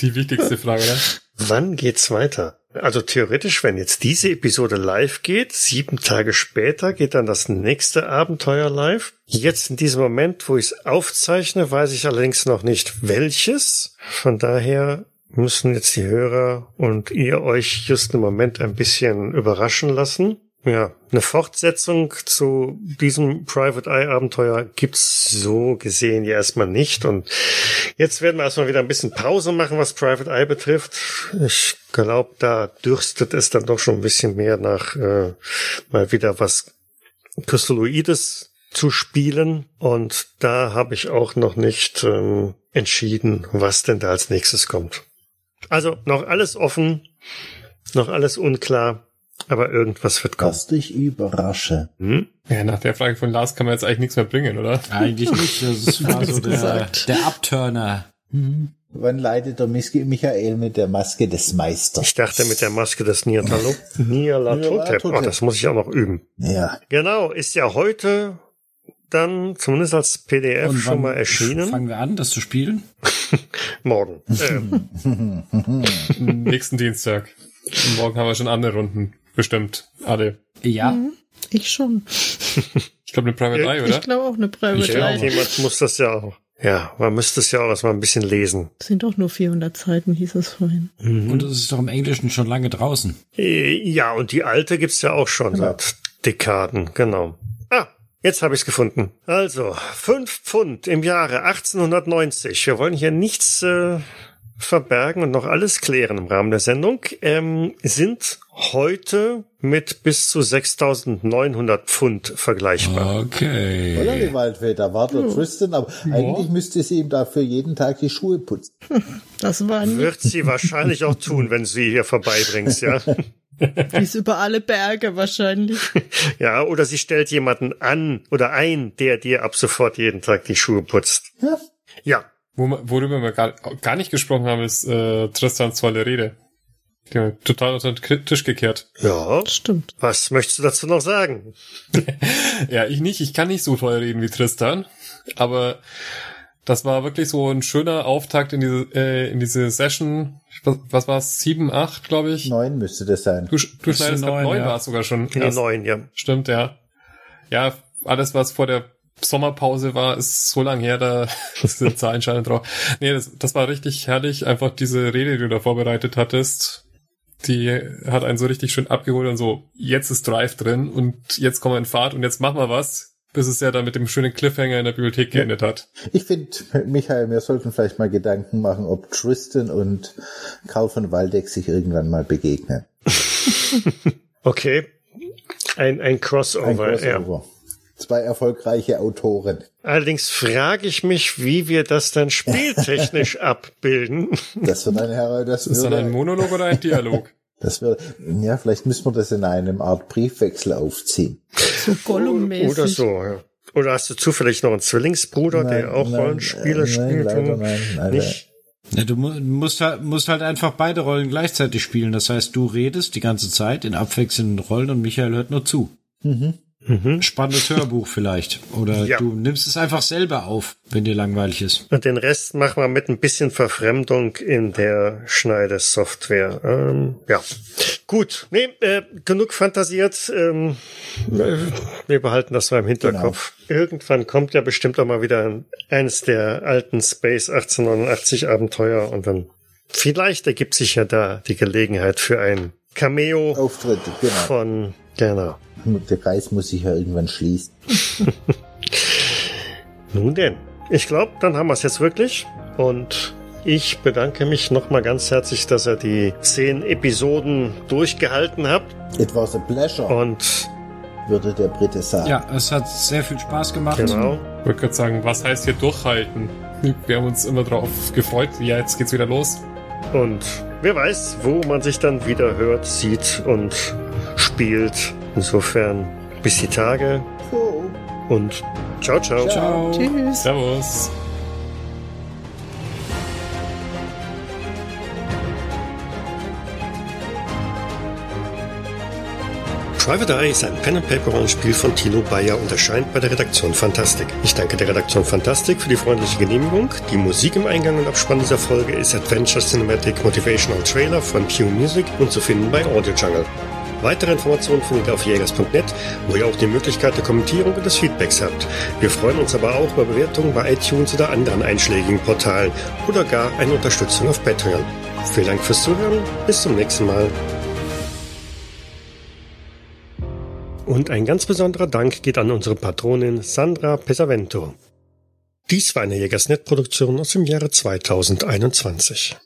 Die wichtigste Frage, ne? Wann geht's weiter? Also theoretisch, wenn jetzt diese Episode live geht, sieben Tage später geht dann das nächste Abenteuer live. Jetzt in diesem Moment, wo ich es aufzeichne, weiß ich allerdings noch nicht welches. Von daher müssen jetzt die Hörer und ihr euch just im Moment ein bisschen überraschen lassen. Ja, eine Fortsetzung zu diesem Private Eye Abenteuer gibt's so gesehen ja erstmal nicht. Und jetzt werden wir erstmal wieder ein bisschen Pause machen, was Private Eye betrifft. Ich glaube, da dürstet es dann doch schon ein bisschen mehr nach äh, mal wieder was Crystalloides zu spielen. Und da habe ich auch noch nicht ähm, entschieden, was denn da als nächstes kommt. Also noch alles offen, noch alles unklar, aber irgendwas wird kommen. Lass dich überrasche. Hm? Ja, nach der Frage von Lars kann man jetzt eigentlich nichts mehr bringen, oder? Eigentlich nicht. Das war so der, gesagt. der Abturner. Wann leidet der Mis- Michael mit der Maske des Meisters? Ich dachte mit der Maske des Niatalop. Nialatotep. Oh, das muss ich auch noch üben. Ja, Genau, ist ja heute dann zumindest als PDF Und schon mal erschienen. Fangen wir an, das zu spielen? Morgen. Ähm, Nächsten Dienstag. Und morgen haben wir schon andere Runden. Bestimmt. Alle. Ja. Ich schon. Ich glaube, eine Private Eye, Ich oder? glaube auch eine Private Ich Eye. jemand muss das ja auch. Ja, man müsste es ja auch erstmal ein bisschen lesen. Sind doch nur 400 Seiten, hieß es vorhin. Und es ist doch im Englischen schon lange draußen. Äh, Ja, und die alte gibt's ja auch schon seit Dekaden, genau. Ah, jetzt habe ich's gefunden. Also, fünf Pfund im Jahre 1890. Wir wollen hier nichts äh, verbergen und noch alles klären im Rahmen der Sendung. Ähm, sind heute mit bis zu 6.900 Pfund vergleichbar. oder Okay. die Waldväter? War der Tristan, aber eigentlich müsste sie ihm dafür jeden Tag die Schuhe putzen. Das war nicht, Wird sie wahrscheinlich auch tun, wenn du sie hier vorbeibringst, ja. die ist über alle Berge wahrscheinlich. Ja, oder sie stellt jemanden an oder ein, der dir ab sofort jeden Tag die Schuhe putzt. Ja. Ja, worüber wir gar, gar nicht gesprochen haben, ist äh, Tristans tolle Rede. Die haben wir total unter den Tisch gekehrt. ja. Stimmt. Was möchtest du dazu noch sagen? Ja, ich nicht. Ich kann nicht so toll reden wie Tristan. Aber das war wirklich so ein schöner Auftakt in diese, äh, in diese Session. Was, was war es? Sieben, acht, glaube ich. Neun müsste das sein. Du, du schneidest neun, neun, ja. war es sogar schon. In den erst. neuen, ja. Stimmt, ja. Ja, alles, was vor der Sommerpause war, ist so lang her, da sind Zahlen scheinen drauf. Nee, das, das war richtig herrlich. Einfach diese Rede, die du da vorbereitet hattest, die hat einen so richtig schön abgeholt und so, jetzt ist Drive drin und jetzt kommen wir in Fahrt und jetzt machen wir was, bis es ja dann mit dem schönen Cliffhanger in der Bibliothek geendet hat. Ich finde, Michael, wir sollten vielleicht mal Gedanken machen, ob Tristan und Karl von Waldeck sich irgendwann mal begegnen. Okay. Ein, ein Ein Crossover, ja. Zwei erfolgreiche Autoren. Allerdings frage ich mich, wie wir das dann spieltechnisch abbilden. Das wird ein Herr, das Ist das dann ein Monolog oder ein Dialog? das wird, ja, vielleicht müssen wir das in einem Art Briefwechsel aufziehen. So Gollum-mäßig. Oder so, ja. Oder hast du zufällig noch einen Zwillingsbruder, Nein, der auch nein, Rollenspiele spielt? Nein, leider und nein, leider. nicht? Ja, du mu musst halt, musst halt einfach beide Rollen gleichzeitig spielen. Das heißt, du redest die ganze Zeit in abwechselnden Rollen und Michael hört nur zu. Spannendes Hörbuch vielleicht. Oder Ja. du nimmst es einfach selber auf, wenn dir langweilig ist. Und den Rest machen wir mit ein bisschen Verfremdung in der Schneidesoftware. Ähm, ja, gut. Nee, äh, genug fantasiert. Ähm, äh, wir behalten das mal im Hinterkopf. Irgendwann kommt ja bestimmt auch mal wieder ein, eines der alten Space 1889 Abenteuer und dann vielleicht ergibt sich ja da die Gelegenheit für ein Cameo Auftritt, genau. von, genau. Der Kreis muss sich ja irgendwann schließen. Nun denn, ich glaube, dann haben wir es jetzt wirklich. Und ich bedanke mich nochmal ganz herzlich, dass ihr die zehn Episoden durchgehalten habt. It was a pleasure, Und würde der Brite sagen. Ja, es hat sehr viel Spaß gemacht. genau, Ich wollte gerade sagen, was heißt hier durchhalten? Wir haben uns immer drauf gefreut. Ja, jetzt geht's wieder los. und wer weiß, wo man sich dann wieder hört, sieht und spielt. Insofern bis die Tage und ciao, ciao. Ciao. Tschüss. Servus. Private Eye ist ein Pen-and-Paper-Rollenspiel von Tilo Bayer und erscheint bei der Redaktion Fantastik. Ich danke der Redaktion Fantastik für die freundliche Genehmigung. Die Musik im Eingang und Abspann dieser Folge ist Adventure Cinematic Motivational Trailer von Pew Music und zu finden bei Audio Jungle. Weitere Informationen findet ihr auf jägers.net, wo ihr auch die Möglichkeit der Kommentierung und des Feedbacks habt. Wir freuen uns aber auch über Bewertungen bei iTunes oder anderen einschlägigen Portalen oder gar eine Unterstützung auf Patreon. Vielen Dank fürs Zuhören, bis zum nächsten Mal. Und ein ganz besonderer Dank geht an unsere Patronin Sandra Pesavento. Dies war eine Jägersnet-Produktion aus dem Jahre 2021.